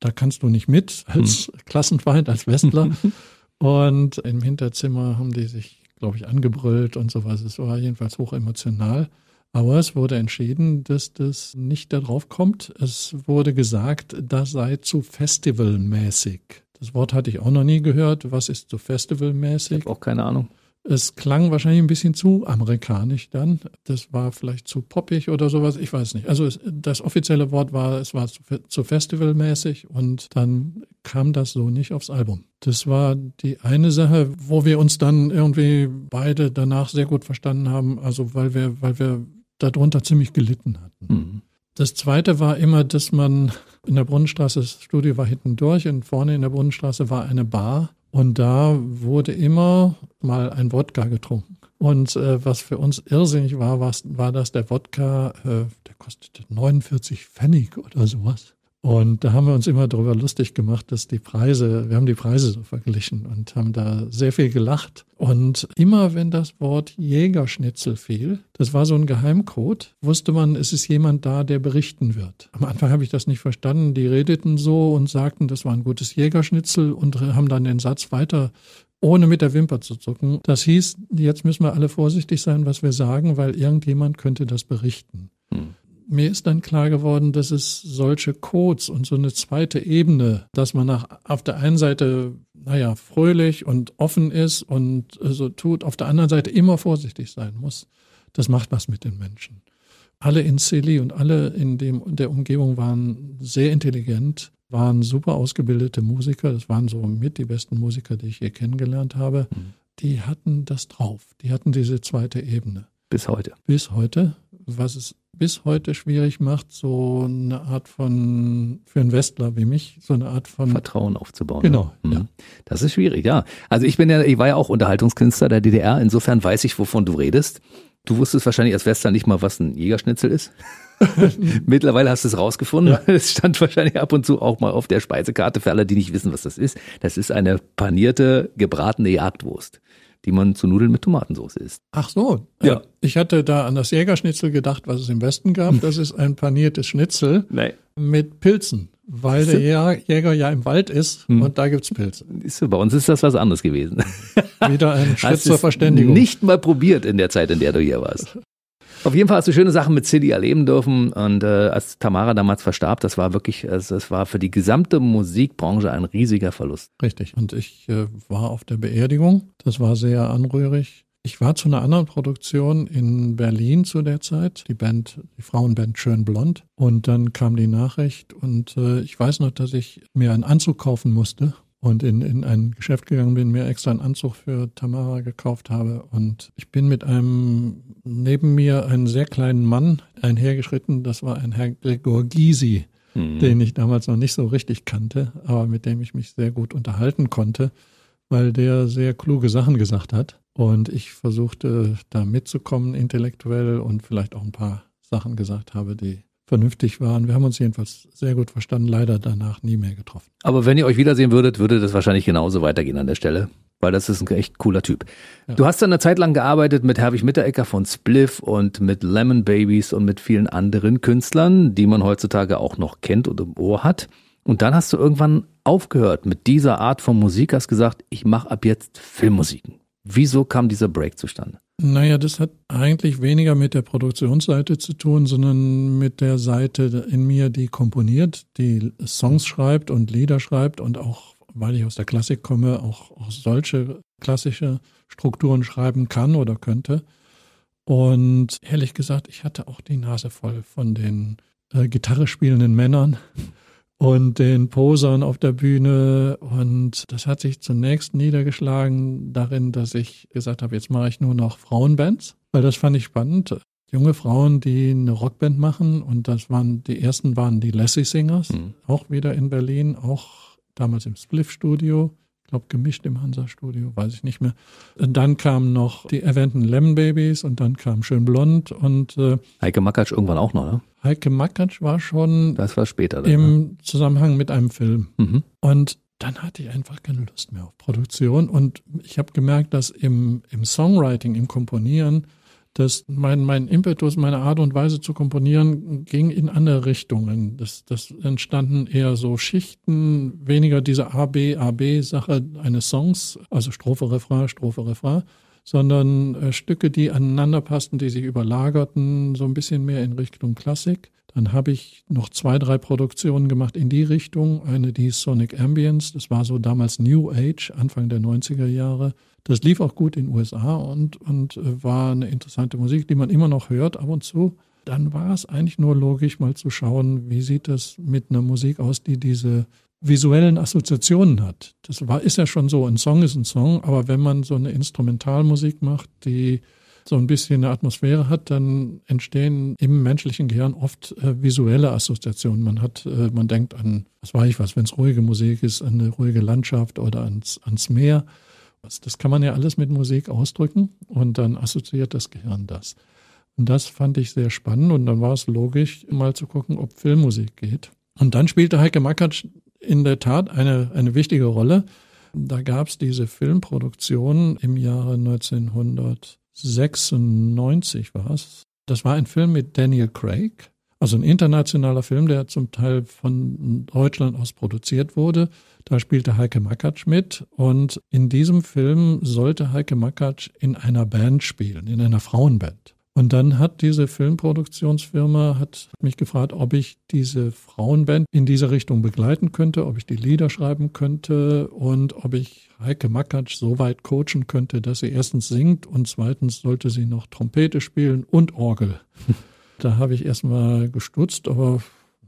Speaker 3: da kannst du nicht mit als hm. Klassenfeind, als Westler. und im Hinterzimmer haben die sich, glaube ich, angebrüllt und sowas. Es war jedenfalls hoch emotional. Aber es wurde entschieden, dass das nicht darauf kommt. Es wurde gesagt, das sei zu festivalmäßig. Das Wort hatte ich auch noch nie gehört. Was ist so festivalmäßig?
Speaker 2: Ich habe auch keine Ahnung.
Speaker 3: Es klang wahrscheinlich ein bisschen zu amerikanisch dann. Das war vielleicht zu poppig oder sowas. Ich weiß nicht. Also es, das offizielle Wort war, es war zu, zu festivalmäßig und dann kam das so nicht aufs Album. Das war die eine Sache, wo wir uns dann irgendwie beide danach sehr gut verstanden haben. Also weil wir, weil wir darunter ziemlich gelitten hatten. Mhm. Das zweite war immer, dass man in der Brunnenstraße, das Studio war hinten durch und vorne in der Brunnenstraße war eine Bar und da wurde immer mal ein Wodka getrunken. Und äh, was für uns irrsinnig war, war, war dass der Wodka, äh, der kostete 49 Pfennig oder sowas. Und da haben wir uns immer darüber lustig gemacht, dass die Preise, wir haben die Preise so verglichen und haben da sehr viel gelacht. Und immer wenn das Wort Jägerschnitzel fiel, das war so ein Geheimcode, wusste man, es ist jemand da, der berichten wird. Am Anfang habe ich das nicht verstanden. Die redeten so und sagten, das war ein gutes Jägerschnitzel und haben dann den Satz weiter ohne mit der Wimper zu zucken. Das hieß, jetzt müssen wir alle vorsichtig sein, was wir sagen, weil irgendjemand könnte das berichten. Hm mir ist dann klar geworden, dass es solche Codes und so eine zweite Ebene, dass man nach, auf der einen Seite, naja, fröhlich und offen ist und so tut, auf der anderen Seite immer vorsichtig sein muss. Das macht was mit den Menschen. Alle in Silly und alle in dem, der Umgebung waren sehr intelligent, waren super ausgebildete Musiker. Das waren so mit die besten Musiker, die ich hier kennengelernt habe. Mhm. Die hatten das drauf. Die hatten diese zweite Ebene.
Speaker 2: Bis heute.
Speaker 3: Bis heute. Was es bis heute schwierig macht, so eine Art von, für einen Westler wie mich, so eine Art von
Speaker 2: Vertrauen aufzubauen.
Speaker 3: Genau.
Speaker 2: Ne? Ja. Das ist schwierig, ja. Also ich bin ja, ich war ja auch Unterhaltungskünstler der DDR, insofern weiß ich, wovon du redest. Du wusstest wahrscheinlich als Westler nicht mal, was ein Jägerschnitzel ist. Mittlerweile hast du es rausgefunden. Es stand wahrscheinlich ab und zu auch mal auf der Speisekarte für alle, die nicht wissen, was das ist. Das ist eine panierte, gebratene Jagdwurst die man zu Nudeln mit Tomatensauce isst.
Speaker 3: Ach so. Ja. Äh, ich hatte da an das Jägerschnitzel gedacht, was es im Westen gab. Das ist ein paniertes Schnitzel nee. mit Pilzen, weil der Jäger ja im Wald ist hm. und da gibt's Pilze.
Speaker 2: Bei uns ist das was anderes gewesen.
Speaker 3: Wieder ein Schritt zur Verständigung.
Speaker 2: Nicht mal probiert in der Zeit, in der du hier warst. Auf jeden Fall hast du schöne Sachen mit Silly erleben dürfen. Und äh, als Tamara damals verstarb, das war wirklich, es war für die gesamte Musikbranche ein riesiger Verlust.
Speaker 3: Richtig. Und ich äh, war auf der Beerdigung. Das war sehr anrührig. Ich war zu einer anderen Produktion in Berlin zu der Zeit, die Band, die Frauenband Schön Blond. Und dann kam die Nachricht und äh, ich weiß noch, dass ich mir einen Anzug kaufen musste und in, in ein Geschäft gegangen bin, mir extra einen Anzug für Tamara gekauft habe. Und ich bin mit einem, neben mir einen sehr kleinen Mann einhergeschritten. Das war ein Herr Gregor Gysi, mhm. den ich damals noch nicht so richtig kannte, aber mit dem ich mich sehr gut unterhalten konnte, weil der sehr kluge Sachen gesagt hat. Und ich versuchte da mitzukommen intellektuell und vielleicht auch ein paar Sachen gesagt habe, die vernünftig waren. Wir haben uns jedenfalls sehr gut verstanden, leider danach nie mehr getroffen.
Speaker 2: Aber wenn ihr euch wiedersehen würdet, würde das wahrscheinlich genauso weitergehen an der Stelle, weil das ist ein echt cooler Typ. Ja. Du hast dann eine Zeit lang gearbeitet mit Herwig Mitterecker von Spliff und mit Lemon Babies und mit vielen anderen Künstlern, die man heutzutage auch noch kennt und im Ohr hat. Und dann hast du irgendwann aufgehört mit dieser Art von Musik, hast gesagt, ich mache ab jetzt Filmmusiken. Wieso kam dieser Break zustande?
Speaker 3: Naja, das hat eigentlich weniger mit der Produktionsseite zu tun, sondern mit der Seite in mir, die komponiert, die Songs schreibt und Lieder schreibt und auch, weil ich aus der Klassik komme, auch, auch solche klassische Strukturen schreiben kann oder könnte. Und ehrlich gesagt, ich hatte auch die Nase voll von den äh, Gitarre spielenden Männern und den Posern auf der Bühne. Und das hat sich zunächst niedergeschlagen darin, dass ich gesagt habe, jetzt mache ich nur noch Frauenbands, weil das fand ich spannend. junge Frauen, die eine Rockband machen und das waren, die ersten waren die Lassie Singers,
Speaker 2: Mhm.
Speaker 3: auch wieder in Berlin, auch damals im Spliff-Studio, ich glaube gemischt im Hansa-Studio, weiß ich nicht mehr. Und dann kamen noch die erwähnten Lemon Babies und dann kam Schön Blond und äh,
Speaker 2: Heike Makatsch irgendwann auch noch, ne?
Speaker 3: Heike Makatsch war schon
Speaker 2: Das war später. Dann, ne?
Speaker 3: im Zusammenhang mit einem Film.
Speaker 2: Mhm.
Speaker 3: Und dann hatte ich einfach keine Lust mehr auf Produktion. Und ich habe gemerkt, dass im, im Songwriting, im Komponieren, dass mein, mein Impetus, meine Art und Weise zu komponieren, ging in andere Richtungen. Das, das entstanden eher so Schichten, weniger diese A-B, A-B-Sache eines Songs, also Strophe, Refrain, Strophe, Refrain, sondern äh, Stücke, die aneinander passten, die sich überlagerten, so ein bisschen mehr in Richtung Klassik. Dann habe ich noch zwei, drei Produktionen gemacht in die Richtung. Eine, die Sonic Ambience. Das war so damals New Age, Anfang der 90er Jahre. Das lief auch gut in den USA und, und äh, war eine interessante Musik, die man immer noch hört ab und zu. Dann war es eigentlich nur logisch, mal zu schauen, wie sieht das mit einer Musik aus, die diese visuellen Assoziationen hat. Das war, ist ja schon so, ein Song ist ein Song, aber wenn man so eine Instrumentalmusik macht, die so ein bisschen eine Atmosphäre hat, dann entstehen im menschlichen Gehirn oft äh, visuelle Assoziationen. Man hat, äh, man denkt an, was weiß ich was, wenn es ruhige Musik ist, an eine ruhige Landschaft oder ans, ans Meer. Das, das kann man ja alles mit Musik ausdrücken und dann assoziiert das Gehirn das. Und das fand ich sehr spannend und dann war es logisch, mal zu gucken, ob Filmmusik geht. Und dann spielte Heike Makatsch in der Tat eine, eine wichtige Rolle. Da gab es diese Filmproduktion im Jahre 1996 war es. Das war ein Film mit Daniel Craig, also ein internationaler Film, der zum Teil von Deutschland aus produziert wurde. Da spielte Heike Makatsch mit und in diesem Film sollte Heike Makatsch in einer Band spielen, in einer Frauenband. Und dann hat diese Filmproduktionsfirma hat mich gefragt, ob ich diese Frauenband in diese Richtung begleiten könnte, ob ich die Lieder schreiben könnte und ob ich Heike Makatsch so weit coachen könnte, dass sie erstens singt und zweitens sollte sie noch Trompete spielen und Orgel. da habe ich erstmal gestutzt, aber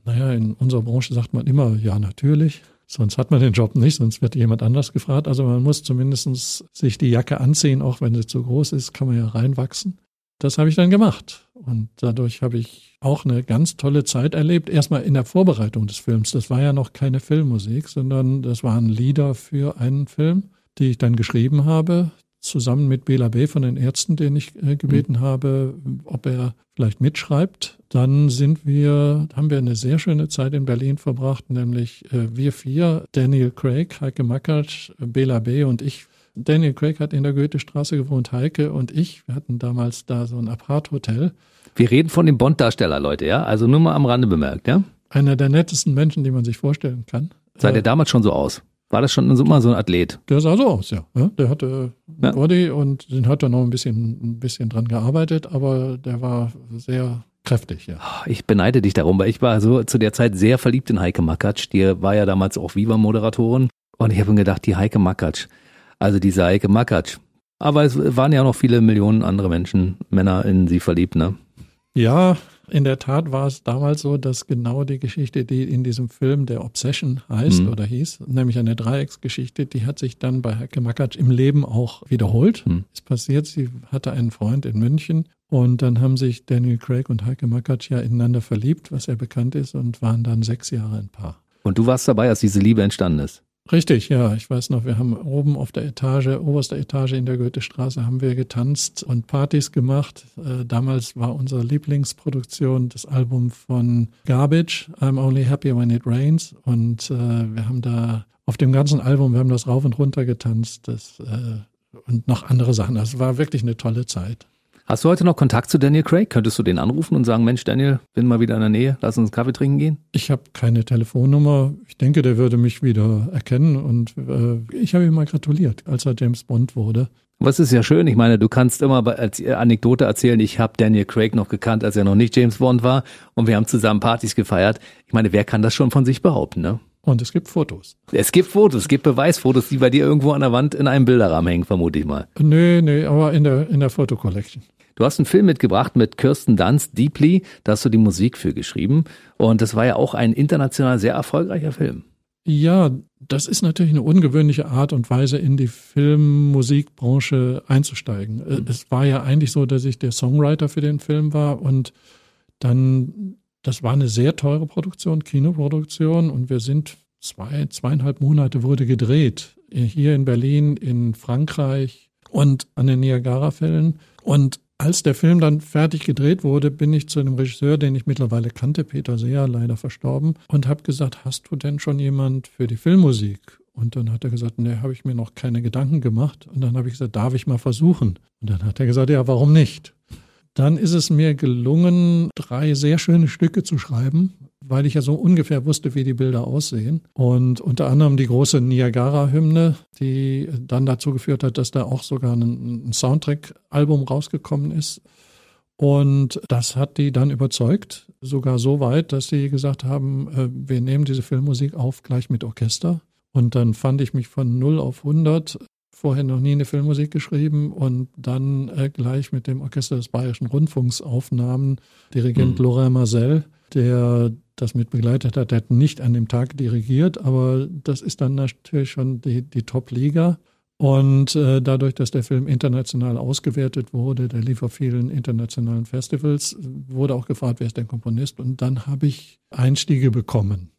Speaker 3: naja, in unserer Branche sagt man immer, ja, natürlich. Sonst hat man den Job nicht, sonst wird jemand anders gefragt. Also man muss zumindest sich die Jacke anziehen, auch wenn sie zu groß ist, kann man ja reinwachsen. Das habe ich dann gemacht. Und dadurch habe ich auch eine ganz tolle Zeit erlebt. Erstmal in der Vorbereitung des Films. Das war ja noch keine Filmmusik, sondern das waren Lieder für einen Film, die ich dann geschrieben habe, zusammen mit Bela B. von den Ärzten, den ich äh, gebeten habe, ob er vielleicht mitschreibt. Dann sind wir, haben wir eine sehr schöne Zeit in Berlin verbracht, nämlich äh, wir vier, Daniel Craig, Heike Makatsch, Bela B. und ich Daniel Craig hat in der Goethestraße gewohnt, Heike und ich. Wir hatten damals da so ein Apart-Hotel.
Speaker 2: Wir reden von dem Bond-Darsteller, Leute, ja? Also nur mal am Rande bemerkt, ja?
Speaker 3: Einer der nettesten Menschen, die man sich vorstellen kann.
Speaker 2: Sah
Speaker 3: Äh,
Speaker 2: der damals schon so aus? War das schon immer so ein Athlet?
Speaker 3: Der sah so aus, ja. der hatte
Speaker 2: Ja.
Speaker 3: Body und den hat er noch ein bisschen, ein bisschen dran gearbeitet, aber der war sehr kräftig, ja.
Speaker 2: Ich beneide dich darum, weil ich war so zu der Zeit sehr verliebt in Heike Makatsch. Die war ja damals auch Viva-Moderatorin. Und ich habe mir gedacht, die Heike Makatsch. Also diese Heike Makatsch. Aber es waren ja noch viele Millionen andere Menschen, Männer in sie verliebt, ne?
Speaker 3: Ja, in der Tat war es damals so, dass genau die Geschichte, die in diesem Film der Obsession heißt
Speaker 2: Mhm.
Speaker 3: oder hieß, nämlich eine Dreiecksgeschichte, die hat sich dann bei Heike Makatsch im Leben auch wiederholt.
Speaker 2: Mhm.
Speaker 3: Ist passiert, sie hatte einen Freund in München und dann haben sich Daniel Craig und Heike Makatsch ja ineinander verliebt, was ja bekannt ist, und waren dann sechs Jahre ein Paar.
Speaker 2: Und du warst dabei, als diese Liebe entstanden ist.
Speaker 3: Richtig, ja. Ich weiß noch, wir haben oben auf der Etage, oberster Etage in der Goethestraße, haben wir getanzt und Partys gemacht. Äh, damals war unsere Lieblingsproduktion das Album von Garbage, I'm Only Happy When It Rains. Und äh, wir haben da auf dem ganzen Album, wir haben das rauf und runter getanzt das, äh, und noch andere Sachen. Das war wirklich eine tolle Zeit.
Speaker 2: Hast du heute noch Kontakt zu Daniel Craig? Könntest du den anrufen und sagen, Mensch, Daniel, bin mal wieder in der Nähe, lass uns einen Kaffee trinken gehen?
Speaker 3: Ich habe keine Telefonnummer. Ich denke, der würde mich wieder erkennen. Und äh, ich habe ihm mal gratuliert, als er James Bond wurde.
Speaker 2: Was ist ja schön, ich meine, du kannst immer als Anekdote erzählen, ich habe Daniel Craig noch gekannt, als er noch nicht James Bond war und wir haben zusammen Partys gefeiert. Ich meine, wer kann das schon von sich behaupten, ne?
Speaker 3: Und es gibt Fotos.
Speaker 2: Es gibt Fotos, es gibt Beweisfotos, die bei dir irgendwo an der Wand in einem Bilderrahmen hängen, vermute ich mal.
Speaker 3: Nee, nee, aber in der, in der Fotocollection.
Speaker 2: Du hast einen Film mitgebracht mit Kirsten Dunst, Deeply, da hast du die Musik für geschrieben und das war ja auch ein international sehr erfolgreicher Film.
Speaker 3: Ja, das ist natürlich eine ungewöhnliche Art und Weise, in die Filmmusikbranche einzusteigen. Mhm. Es war ja eigentlich so, dass ich der Songwriter für den Film war und dann, das war eine sehr teure Produktion, Kinoproduktion und wir sind zwei, zweieinhalb Monate wurde gedreht. Hier in Berlin, in Frankreich und an den Niagara-Fällen. Und als der Film dann fertig gedreht wurde, bin ich zu einem Regisseur, den ich mittlerweile kannte, Peter Seher, leider verstorben, und habe gesagt, hast du denn schon jemand für die Filmmusik? Und dann hat er gesagt, nee, habe ich mir noch keine Gedanken gemacht. Und dann habe ich gesagt, darf ich mal versuchen? Und dann hat er gesagt, ja, warum nicht? Dann ist es mir gelungen, drei sehr schöne Stücke zu schreiben, weil ich ja so ungefähr wusste, wie die Bilder aussehen. Und unter anderem die große Niagara-Hymne, die dann dazu geführt hat, dass da auch sogar ein, Soundtrack-Album rausgekommen ist. Und das hat die dann überzeugt, sogar so weit, dass sie gesagt haben, äh, wir nehmen diese Filmmusik auf gleich mit Orchester. Und dann fand ich mich von 0 auf 100 vorher noch nie eine Filmmusik geschrieben und dann äh, gleich mit dem Orchester des Bayerischen Rundfunks aufnahmen. Dirigent mhm. Laurent Marcel, der das mit begleitet hat, der hat nicht an dem Tag dirigiert, aber das ist dann natürlich schon die, die Top-Liga. Und äh, dadurch, dass der Film international ausgewertet wurde, der lief auf vielen internationalen Festivals, wurde auch gefragt, wer ist der Komponist. Und dann habe ich Einstiege bekommen.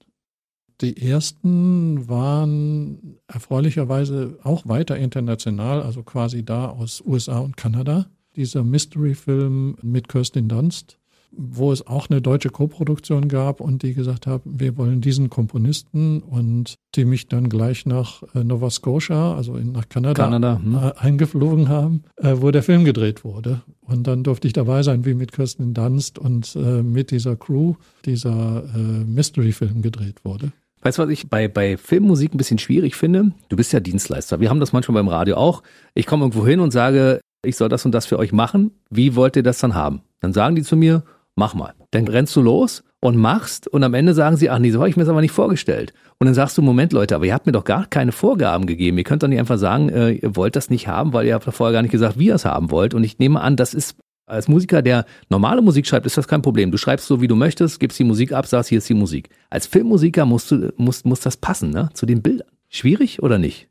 Speaker 3: Die ersten waren erfreulicherweise auch weiter international, also quasi da aus USA und Kanada. Dieser Mystery-Film mit Kirsten Dunst, wo es auch eine deutsche Koproduktion gab und die gesagt haben, wir wollen diesen Komponisten und die mich dann gleich nach äh, Nova Scotia, also nach Kanada, Kanada hm. Äh, eingeflogen haben, äh, wo der Film gedreht wurde. Und dann durfte ich dabei sein, wie mit Kirsten Dunst und mit dieser Crew dieser Mystery-Film gedreht wurde.
Speaker 2: Weißt du, was ich bei, bei Filmmusik ein bisschen schwierig finde? Du bist ja Dienstleister. Wir haben das manchmal beim Radio auch. Ich komme irgendwo hin und sage, ich soll das und das für euch machen. Wie wollt ihr das dann haben? Dann sagen die zu mir, mach mal. Dann rennst du los und machst und am Ende sagen sie, ach nee, so habe ich mir das aber nicht vorgestellt. Und dann sagst du, Moment Leute, aber ihr habt mir doch gar keine Vorgaben gegeben. Ihr könnt doch nicht einfach sagen, äh, ihr wollt das nicht haben, weil ihr habt vorher gar nicht gesagt, wie ihr es haben wollt. Und ich nehme an, das ist als Musiker, der normale Musik schreibt, ist das kein Problem. Du schreibst so, wie du möchtest, gibst die Musik ab, sagst, hier ist die Musik. Als Filmmusiker musst du, musst, muss das passen, ne? Zu den Bildern. Schwierig oder nicht?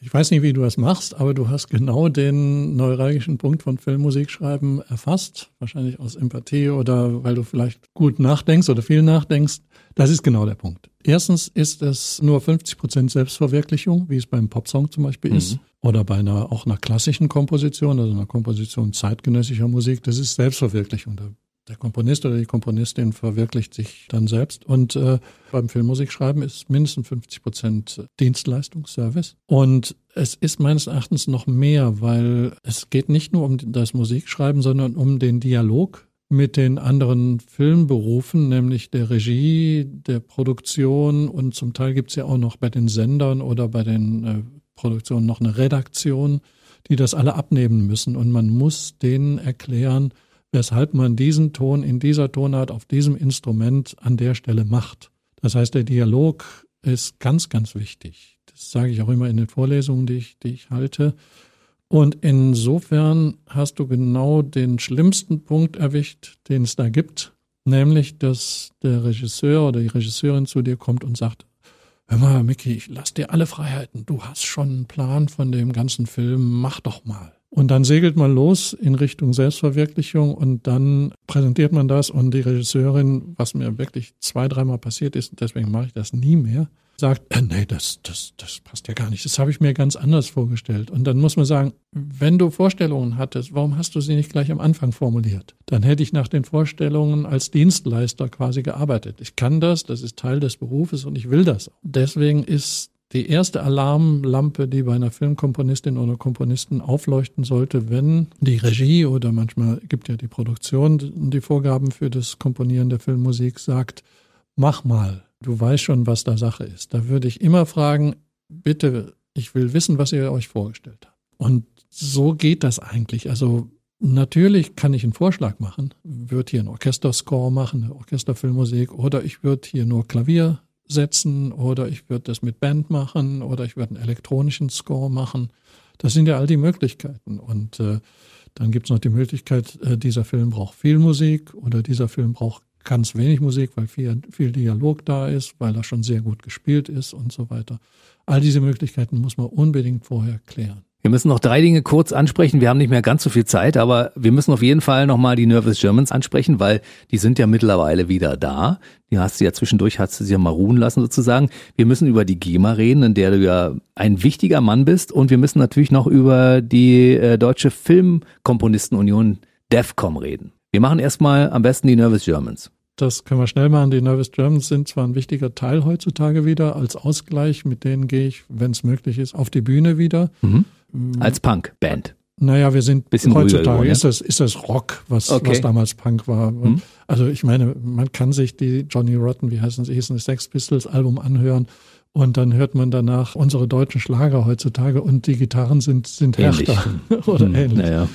Speaker 3: Ich weiß nicht, wie du das machst, aber du hast genau den neuralgischen Punkt von Filmmusik schreiben erfasst. Wahrscheinlich aus Empathie oder weil du vielleicht gut nachdenkst oder viel nachdenkst. Das ist genau der Punkt. Erstens ist es nur 50 Prozent Selbstverwirklichung, wie es beim Popsong zum Beispiel mhm. ist. Oder bei einer, auch einer klassischen Komposition, also einer Komposition zeitgenössischer Musik. Das ist Selbstverwirklichung. Der Komponist oder die Komponistin verwirklicht sich dann selbst. Und äh, beim Filmmusikschreiben ist mindestens 50 Prozent Dienstleistung, Service. Und es ist meines Erachtens noch mehr, weil es geht nicht nur um das Musikschreiben, sondern um den Dialog mit den anderen Filmberufen, nämlich der Regie, der Produktion und zum Teil gibt es ja auch noch bei den Sendern oder bei den äh, Produktionen noch eine Redaktion, die das alle abnehmen müssen. Und man muss denen erklären, weshalb man diesen Ton in dieser Tonart auf diesem Instrument an der Stelle macht. Das heißt, der Dialog ist ganz, ganz wichtig. Das sage ich auch immer in den Vorlesungen, die ich, die ich halte. Und insofern hast du genau den schlimmsten Punkt erwischt, den es da gibt, nämlich, dass der Regisseur oder die Regisseurin zu dir kommt und sagt, hör mal, Mickey, ich lass dir alle Freiheiten. Du hast schon einen Plan von dem ganzen Film, mach doch mal. Und dann segelt man los in Richtung Selbstverwirklichung und dann präsentiert man das und die Regisseurin, was mir wirklich zwei, dreimal passiert ist, deswegen mache ich das nie mehr, sagt, äh, nee, das, das, das passt ja gar nicht. Das habe ich mir ganz anders vorgestellt. Und dann muss man sagen, wenn du Vorstellungen hattest, warum hast du sie nicht gleich am Anfang formuliert? Dann hätte ich nach den Vorstellungen als Dienstleister quasi gearbeitet. Ich kann das, das ist Teil des Berufes und ich will das. Deswegen ist die erste Alarmlampe, die bei einer Filmkomponistin oder Komponisten aufleuchten sollte, wenn die Regie oder manchmal gibt ja die Produktion die Vorgaben für das Komponieren der Filmmusik sagt, mach mal, du weißt schon, was da Sache ist. Da würde ich immer fragen, bitte, ich will wissen, was ihr euch vorgestellt habt. Und so geht das eigentlich. Also natürlich kann ich einen Vorschlag machen, würde hier einen Orchesterscore machen, eine Orchesterfilmmusik, oder ich würde hier nur Klavier setzen, oder ich würde das mit Band machen, oder ich würde einen elektronischen Score machen. Das sind ja all die Möglichkeiten. Und äh, dann gibt es noch die Möglichkeit, äh, dieser Film braucht viel Musik oder dieser Film braucht ganz wenig Musik, weil viel, viel Dialog da ist, weil er schon sehr gut gespielt ist und so weiter. All diese Möglichkeiten muss man unbedingt vorher klären.
Speaker 2: Wir müssen noch drei Dinge kurz ansprechen. Wir haben nicht mehr ganz so viel Zeit, aber wir müssen auf jeden Fall nochmal die Nervous Germans ansprechen, weil die sind ja mittlerweile wieder da. Die hast du ja zwischendurch, hast du sie ja mal ruhen lassen sozusagen. Wir müssen über die GEMA reden, in der du ja ein wichtiger Mann bist. Und wir müssen natürlich noch über die äh, Deutsche Filmkomponistenunion DEFCOM reden. Wir machen erstmal am besten die Nervous Germans.
Speaker 3: Das können wir schnell machen. Die Nervous Germans sind zwar ein wichtiger Teil heutzutage wieder als Ausgleich. Mit denen gehe ich, wenn es möglich ist, auf die Bühne wieder.
Speaker 2: Mhm. Als Punk-Band.
Speaker 3: Naja, wir sind
Speaker 2: Bisschen
Speaker 3: heutzutage
Speaker 2: geworden,
Speaker 3: ist das ist das Rock, was
Speaker 2: Okay.
Speaker 3: was damals Punk war.
Speaker 2: Mhm.
Speaker 3: Also ich meine, man kann sich die Johnny Rotten, wie heißen sie, hießen Sex Pistols Album anhören und dann hört man danach unsere deutschen Schlager heutzutage und die Gitarren sind sind
Speaker 2: Ähnlich.
Speaker 3: härter oder
Speaker 2: Hm,
Speaker 3: ähnlich.
Speaker 2: Naja.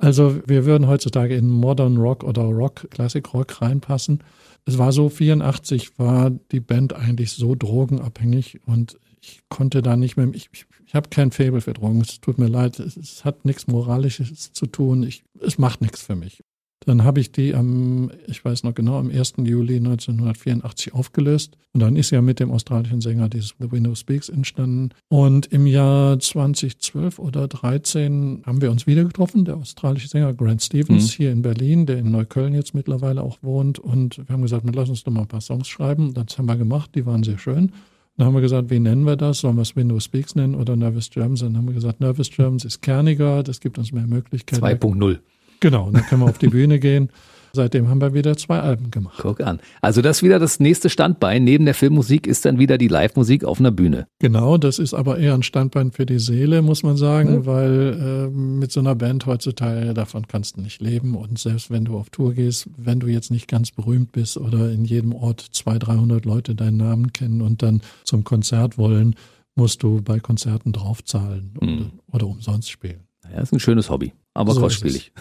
Speaker 3: Also wir würden heutzutage in Modern Rock oder Rock, Classic Rock reinpassen. Es war so, 84 war die Band eigentlich so drogenabhängig und ich konnte da nicht mehr, ich, ich, ich habe kein Faible für Drogen, es tut mir leid, es, es hat nichts Moralisches zu tun, ich, es macht nichts für mich. Dann habe ich die am, ich weiß noch genau, am 1. Juli 1984 aufgelöst. Und dann ist ja mit dem australischen Sänger dieses The Window Speaks entstanden. Und im Jahr 2012 oder 13 haben wir uns wieder getroffen, der australische Sänger Grant Stevens
Speaker 2: Mhm.
Speaker 3: hier in Berlin, der in Neukölln jetzt mittlerweile auch wohnt. Und wir haben gesagt, lass uns doch mal ein paar Songs schreiben. Das haben wir gemacht, die waren sehr schön. Dann haben wir gesagt, wie nennen wir das? Sollen wir es Windows Speaks nennen oder Nervous Germans? Dann haben wir gesagt, Nervous Germans ist kerniger, das gibt uns mehr Möglichkeiten.
Speaker 2: 2.0.
Speaker 3: Genau, dann können wir auf die Bühne gehen. Seitdem haben wir wieder zwei Alben gemacht.
Speaker 2: Guck an. Also das ist wieder das nächste Standbein. Neben der Filmmusik ist dann wieder die Live-Musik auf einer Bühne.
Speaker 3: Genau, das ist aber eher ein Standbein für die Seele, muss man sagen,
Speaker 2: Ja.
Speaker 3: weil äh, mit so einer Band heutzutage davon kannst du nicht leben. Und selbst wenn du auf Tour gehst, wenn du jetzt nicht ganz berühmt bist oder in jedem Ort 200, 300 Leute deinen Namen kennen und dann zum Konzert wollen, musst du bei Konzerten draufzahlen oder,
Speaker 2: Mhm.
Speaker 3: oder umsonst spielen.
Speaker 2: Ja, ist ein schönes Hobby, aber
Speaker 3: So
Speaker 2: kostspielig.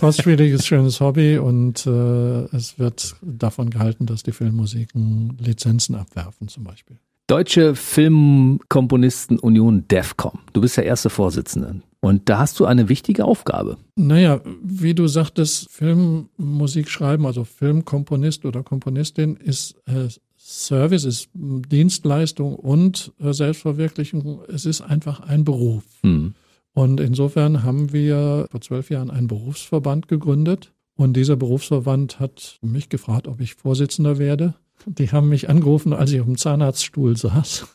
Speaker 3: Kostspielig ist schönes Hobby und äh, es wird davon gehalten, dass die Filmmusiken Lizenzen abwerfen zum Beispiel.
Speaker 2: Deutsche Filmkomponistenunion DEFCOM. Du bist der erste Vorsitzende. Und da hast du eine wichtige Aufgabe.
Speaker 3: Naja, wie du sagtest, Filmmusik schreiben, also Filmkomponist oder Komponistin ist äh, Service, ist Dienstleistung und äh, Selbstverwirklichung. Es ist einfach ein Beruf.
Speaker 2: Hm.
Speaker 3: Und insofern haben wir vor zwölf Jahren einen Berufsverband gegründet. Und dieser Berufsverband hat mich gefragt, ob ich Vorsitzender werde. Die haben mich angerufen, als ich auf dem Zahnarztstuhl saß.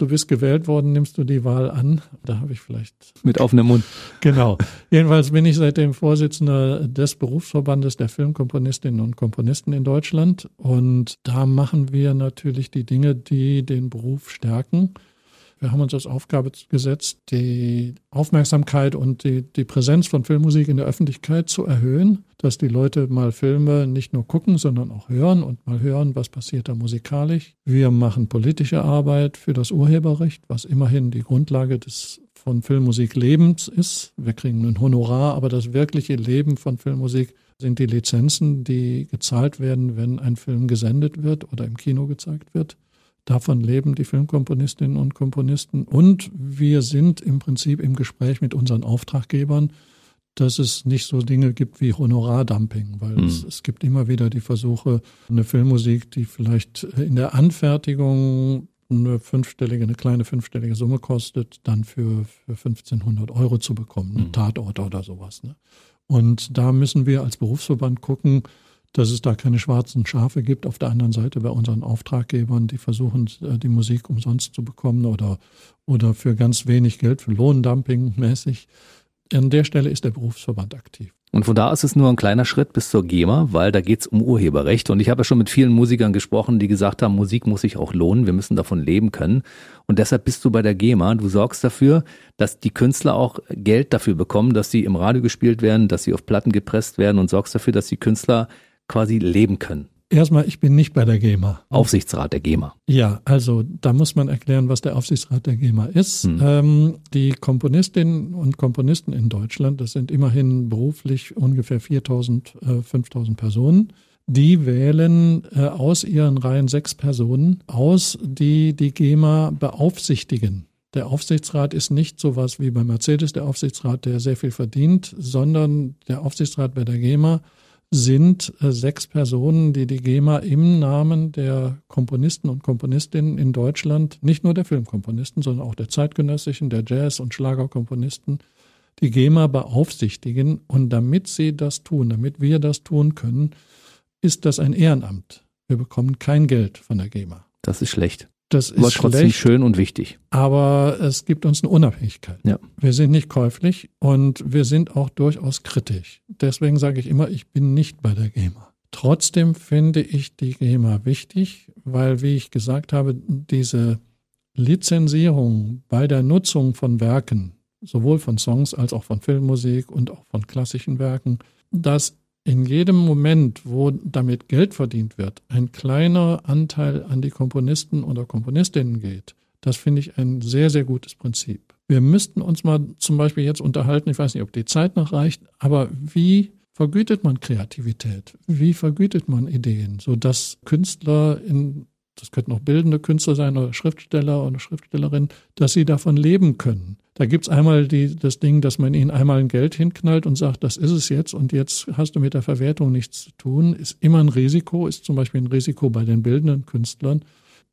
Speaker 3: Du bist gewählt worden, nimmst du die Wahl an? Da habe ich vielleicht
Speaker 2: Mit offenem Mund.
Speaker 3: Genau. Jedenfalls bin ich seitdem Vorsitzender des Berufsverbandes der Filmkomponistinnen und Komponisten in Deutschland. Und da machen wir natürlich die Dinge, die den Beruf stärken. Wir haben uns als Aufgabe gesetzt, die Aufmerksamkeit und die, die Präsenz von Filmmusik in der Öffentlichkeit zu erhöhen, dass die Leute mal Filme nicht nur gucken, sondern auch hören und mal hören, was passiert da musikalisch. Wir machen politische Arbeit für das Urheberrecht, was immerhin die Grundlage des von Filmmusik Lebens ist. Wir kriegen ein Honorar, aber das wirkliche Leben von Filmmusik sind die Lizenzen, die gezahlt werden, wenn ein Film gesendet wird oder im Kino gezeigt wird. Davon leben die Filmkomponistinnen und Komponisten. Und wir sind im Prinzip im Gespräch mit unseren Auftraggebern, dass es nicht so Dinge gibt wie Honorardumping, weil
Speaker 2: Hm.
Speaker 3: es, es gibt immer wieder die Versuche, eine Filmmusik, die vielleicht in der Anfertigung eine fünfstellige, eine kleine fünfstellige Summe kostet, dann für, für 1500 Euro zu bekommen, ein
Speaker 2: Mhm.
Speaker 3: Tatort oder sowas. Ne? Und da müssen wir als Berufsverband gucken, dass es da keine schwarzen Schafe gibt. Auf der anderen Seite bei unseren Auftraggebern, die versuchen, äh, die Musik umsonst zu bekommen oder, oder für ganz wenig Geld, für Lohndumping mäßig. An der Stelle ist der Berufsverband aktiv.
Speaker 2: Und von da ist nur ein kleiner Schritt bis zur GEMA, weil da geht's um Urheberrecht. Und ich habe ja schon mit vielen Musikern gesprochen, die gesagt haben, Musik muss sich auch lohnen, wir müssen davon leben können. Und deshalb bist du bei der GEMA. Du sorgst dafür, dass die Künstler auch Geld dafür bekommen, dass sie im Radio gespielt werden, dass sie auf Platten gepresst werden und sorgst dafür, dass die Künstler quasi leben können.
Speaker 3: Erstmal, ich bin nicht bei der GEMA.
Speaker 2: Aufsichtsrat der GEMA.
Speaker 3: Ja, also da muss man erklären, was der Aufsichtsrat der GEMA ist.
Speaker 2: Hm.
Speaker 3: Ähm, die Komponistinnen und Komponisten in Deutschland, das sind immerhin beruflich ungefähr 4000, äh, 5000 Personen, die wählen äh, aus ihren Reihen sechs Personen aus, die die GEMA beaufsichtigen. Der Aufsichtsrat ist nicht sowas wie bei Mercedes, der Aufsichtsrat, der sehr viel verdient, sondern der Aufsichtsrat bei der GEMA sind äh, sechs Personen, die die GEMA im Namen der Komponisten und Komponistinnen in Deutschland, nicht nur der Filmkomponisten, sondern auch der zeitgenössischen, der Jazz- und Schlagerkomponisten, die GEMA beaufsichtigen. Und damit sie das tun, damit wir das tun können, ist das ein Ehrenamt. Wir bekommen kein Geld von der GEMA.
Speaker 2: Das ist schlecht.
Speaker 3: Das ist
Speaker 2: aber trotzdem
Speaker 3: schlecht,
Speaker 2: schön und wichtig.
Speaker 3: aber es gibt uns eine Unabhängigkeit.
Speaker 2: Ja.
Speaker 3: Wir sind nicht käuflich und wir sind auch durchaus kritisch. Deswegen sage ich immer, ich bin nicht bei der GEMA. Trotzdem finde ich die GEMA wichtig, weil, wie ich gesagt habe, diese Lizenzierung bei der Nutzung von Werken, sowohl von Songs als auch von Filmmusik und auch von klassischen Werken, das in jedem Moment, wo damit Geld verdient wird, ein kleiner Anteil an die Komponisten oder Komponistinnen geht, das finde ich ein sehr, sehr gutes Prinzip. Wir müssten uns mal zum Beispiel jetzt unterhalten, ich weiß nicht, ob die Zeit noch reicht, aber wie vergütet man Kreativität? Wie vergütet man Ideen, sodass Künstler in das könnten auch bildende Künstler sein oder Schriftsteller oder Schriftstellerin, dass sie davon leben können. Da gibt es einmal die, das Ding, dass man ihnen einmal ein Geld hinknallt und sagt, das ist es jetzt und jetzt hast du mit der Verwertung nichts zu tun, ist immer ein Risiko, ist zum Beispiel ein Risiko bei den bildenden Künstlern.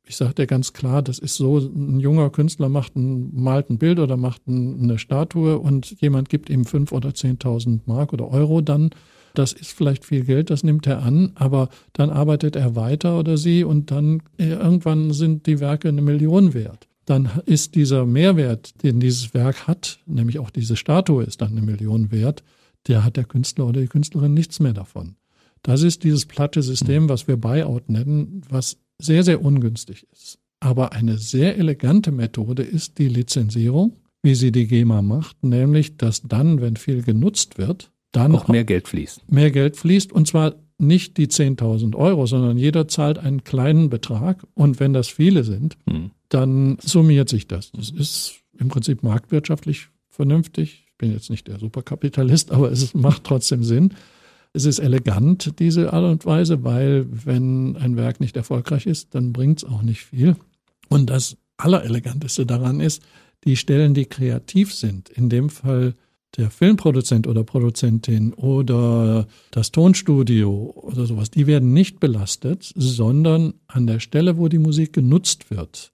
Speaker 3: Ich sage dir ganz klar, das ist so, ein junger Künstler macht ein, malt ein Bild oder macht ein, eine Statue und jemand gibt ihm fünf oder zehntausend Mark oder Euro dann das ist vielleicht viel Geld, das nimmt er an, aber dann arbeitet er weiter oder sie und dann äh, irgendwann sind die Werke eine Million wert. Dann ist dieser Mehrwert, den dieses Werk hat, nämlich auch diese Statue ist dann eine Million wert, der hat der Künstler oder die Künstlerin nichts mehr davon. Das ist dieses platte System, was wir Buyout nennen, was sehr, sehr ungünstig ist. Aber eine sehr elegante Methode ist die Lizenzierung, wie sie die GEMA macht, nämlich dass dann, wenn viel genutzt wird, dann
Speaker 2: auch mehr Geld fließt.
Speaker 3: Mehr Geld fließt und zwar nicht die 10.000 Euro, sondern jeder zahlt einen kleinen Betrag und wenn das viele sind, hm. dann summiert sich das. Das ist im Prinzip marktwirtschaftlich vernünftig. Ich bin jetzt nicht der Superkapitalist, aber es macht trotzdem Sinn. Es ist elegant, diese Art und Weise, weil wenn ein Werk nicht erfolgreich ist, dann bringt es auch nicht viel. Und das Allereleganteste daran ist, die Stellen, die kreativ sind, in dem Fall der Filmproduzent oder Produzentin oder das Tonstudio oder sowas, die werden nicht belastet, sondern an der Stelle, wo die Musik genutzt wird,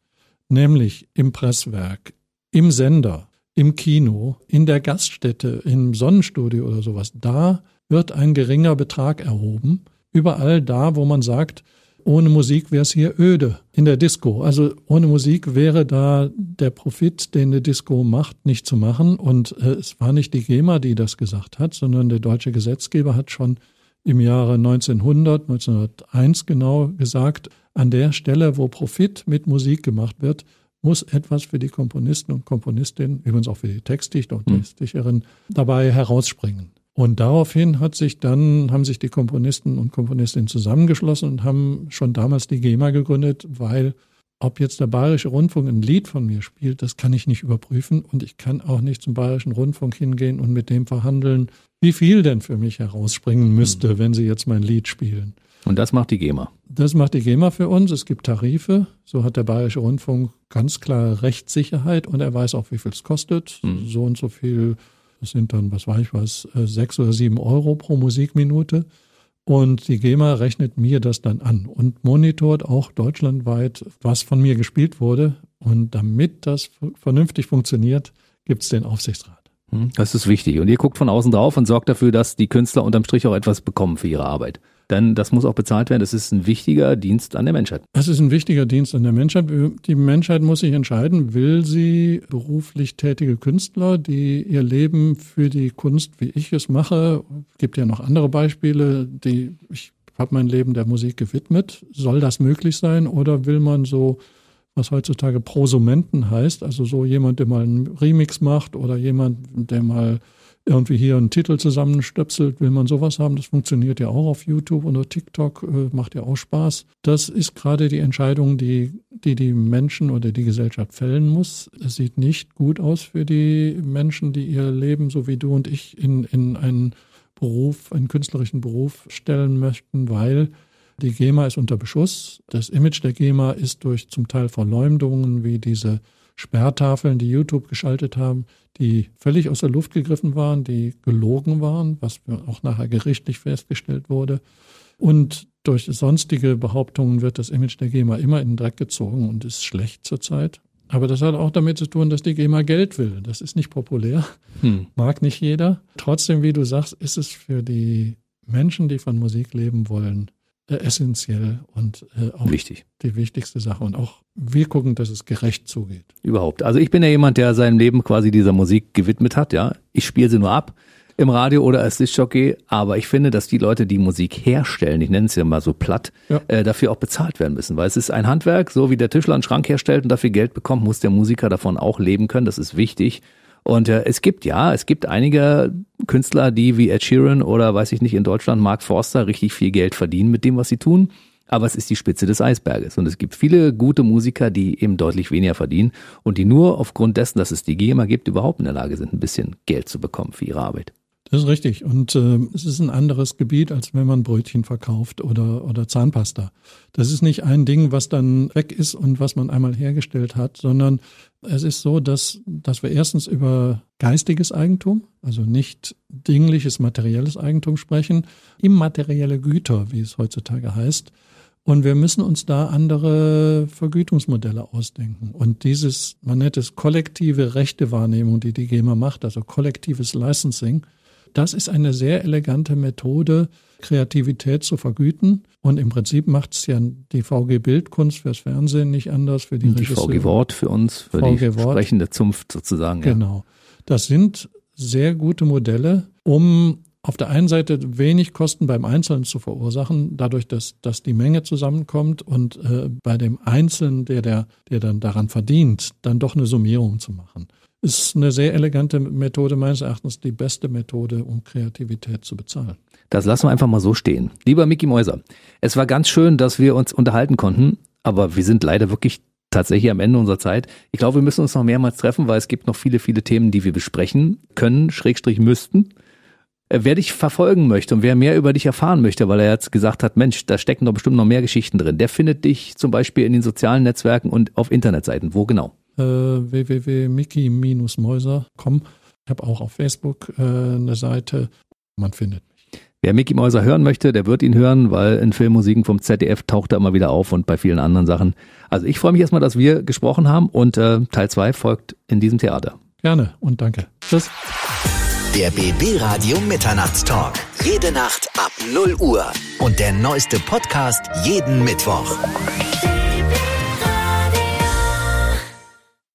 Speaker 3: nämlich im Presswerk, im Sender, im Kino, in der Gaststätte, im Sonnenstudio oder sowas, da wird ein geringer Betrag erhoben. Überall da, wo man sagt, ohne Musik wäre es hier öde in der Disco. Also ohne Musik wäre da der Profit, den eine Disco macht, nicht zu machen. Und äh, es war nicht die GEMA, die das gesagt hat, sondern der deutsche Gesetzgeber hat schon im Jahre 1900, 1901 genau gesagt, an der Stelle, wo Profit mit Musik gemacht wird, muss etwas für die Komponisten und Komponistinnen, übrigens auch für die Textdichter und hm. Textdichterinnen, dabei herausspringen. Und daraufhin hat sich dann, haben sich die Komponisten und Komponistinnen zusammengeschlossen und haben schon damals die GEMA gegründet, weil ob jetzt der Bayerische Rundfunk ein Lied von mir spielt, das kann ich nicht überprüfen und ich kann auch nicht zum Bayerischen Rundfunk hingehen und mit dem verhandeln, wie viel denn für mich herausspringen müsste, mhm. wenn sie jetzt mein Lied spielen.
Speaker 2: Und das macht die GEMA.
Speaker 3: Das macht die GEMA für uns. Es gibt Tarife. So hat der Bayerische Rundfunk ganz klare Rechtssicherheit und er weiß auch, wie viel es kostet. Mhm. So und so viel das sind dann, was weiß ich was, äh, sechs oder sieben Euro pro Musikminute. Und die GEMA rechnet mir das dann an und monitort auch deutschlandweit, was von mir gespielt wurde. Und damit das vernünftig funktioniert, gibt es den Aufsichtsrat.
Speaker 2: Hm, das ist wichtig. Und ihr guckt von außen drauf und sorgt dafür, dass die Künstler unterm Strich auch etwas bekommen für ihre Arbeit. Denn das muss auch bezahlt werden. Das ist ein wichtiger Dienst an der Menschheit.
Speaker 3: Das ist ein wichtiger Dienst an der Menschheit. Die Menschheit muss sich entscheiden, will sie beruflich tätige Künstler, die ihr Leben für die Kunst, wie ich es mache, gibt ja noch andere Beispiele, die ich habe mein Leben der Musik gewidmet. Soll das möglich sein oder will man so was heutzutage Prosumenten heißt, also so jemand, der mal einen Remix macht oder jemand, der mal irgendwie hier einen Titel zusammenstöpselt, will man sowas haben. Das funktioniert ja auch auf YouTube oder TikTok, äh, macht ja auch Spaß. Das ist gerade die Entscheidung, die, die die Menschen oder die Gesellschaft fällen muss. Es sieht nicht gut aus für die Menschen, die ihr Leben, so wie du und ich, in, in einen Beruf, einen künstlerischen Beruf stellen möchten, weil die GEMA ist unter Beschuss. Das Image der GEMA ist durch zum Teil Verleumdungen wie diese Sperrtafeln, die YouTube geschaltet haben, die völlig aus der Luft gegriffen waren, die gelogen waren, was auch nachher gerichtlich festgestellt wurde. Und durch sonstige Behauptungen wird das Image der GEMA immer in den Dreck gezogen und ist schlecht zurzeit. Aber das hat auch damit zu tun, dass die GEMA Geld will. Das ist nicht populär, hm. mag nicht jeder. Trotzdem, wie du sagst, ist es für die Menschen, die von Musik leben wollen, essentiell und äh, auch
Speaker 2: Wichtig.
Speaker 3: die wichtigste Sache. Und auch wir gucken, dass es gerecht zugeht.
Speaker 2: Überhaupt. Also ich bin ja jemand, der sein Leben quasi dieser Musik gewidmet hat. Ja, ich spiele sie nur ab im Radio oder als Discjockey, aber ich finde, dass die Leute, die Musik herstellen, ich nenne es ja mal so platt, ja. äh, dafür auch bezahlt werden müssen, weil es ist ein Handwerk, so wie der Tischler einen Schrank herstellt und dafür Geld bekommt, muss der Musiker davon auch leben können, das ist wichtig. Und äh, es gibt ja, es gibt einige Künstler, die wie Ed Sheeran oder weiß ich nicht in Deutschland Mark Forster richtig viel Geld verdienen mit dem, was sie tun. Aber es ist die Spitze des Eisberges. Und es gibt viele gute Musiker, die eben deutlich weniger verdienen und die nur aufgrund dessen, dass es die GEMA gibt, überhaupt in der Lage sind, ein bisschen Geld zu bekommen für ihre Arbeit.
Speaker 3: Das ist richtig. Und äh, es ist ein anderes Gebiet, als wenn man Brötchen verkauft oder, oder Zahnpasta. Das ist nicht ein Ding, was dann weg ist und was man einmal hergestellt hat, sondern es ist so, dass, dass wir erstens über geistiges Eigentum, also nicht dingliches materielles Eigentum sprechen, immaterielle Güter, wie es heutzutage heißt. Und wir müssen uns da andere Vergütungsmodelle ausdenken. Und dieses, man nennt es kollektive Rechtewahrnehmung, die die GEMA macht, also kollektives Licensing, das ist eine sehr elegante Methode, Kreativität zu vergüten. Und im Prinzip macht es ja die VG Bildkunst fürs Fernsehen nicht anders, für die
Speaker 2: Die VG Wort für uns, für VG die sprechende Zunft sozusagen.
Speaker 3: Ja. Genau. Das sind sehr gute Modelle, um auf der einen Seite wenig Kosten beim Einzelnen zu verursachen, dadurch, dass, dass die Menge zusammenkommt und äh, bei dem Einzelnen, der, der, der dann daran verdient, dann doch eine Summierung zu machen ist eine sehr elegante Methode, meines Erachtens die beste Methode, um Kreativität zu bezahlen.
Speaker 2: Das lassen wir einfach mal so stehen. Lieber Mickey Mäuser, es war ganz schön, dass wir uns unterhalten konnten, aber wir sind leider wirklich tatsächlich am Ende unserer Zeit. Ich glaube, wir müssen uns noch mehrmals treffen, weil es gibt noch viele, viele Themen, die wir besprechen können, Schrägstrich müssten. Äh, wer dich verfolgen möchte und wer mehr über dich erfahren möchte, weil er jetzt gesagt hat, Mensch, da stecken doch bestimmt noch mehr Geschichten drin, der findet dich zum Beispiel in den sozialen Netzwerken und auf Internetseiten. Wo genau?
Speaker 3: Äh, www.mickey-mäuser.com. Ich habe auch auf Facebook äh, eine Seite. Man findet mich.
Speaker 2: Wer Mickey Mäuser hören möchte, der wird ihn hören, weil in Filmmusiken vom ZDF taucht er immer wieder auf und bei vielen anderen Sachen. Also ich freue mich erstmal, dass wir gesprochen haben und äh, Teil 2 folgt in diesem Theater.
Speaker 3: Gerne und danke. Tschüss.
Speaker 1: Der BB Radio Mitternachtstalk. Jede Nacht ab 0 Uhr. Und der neueste Podcast jeden Mittwoch.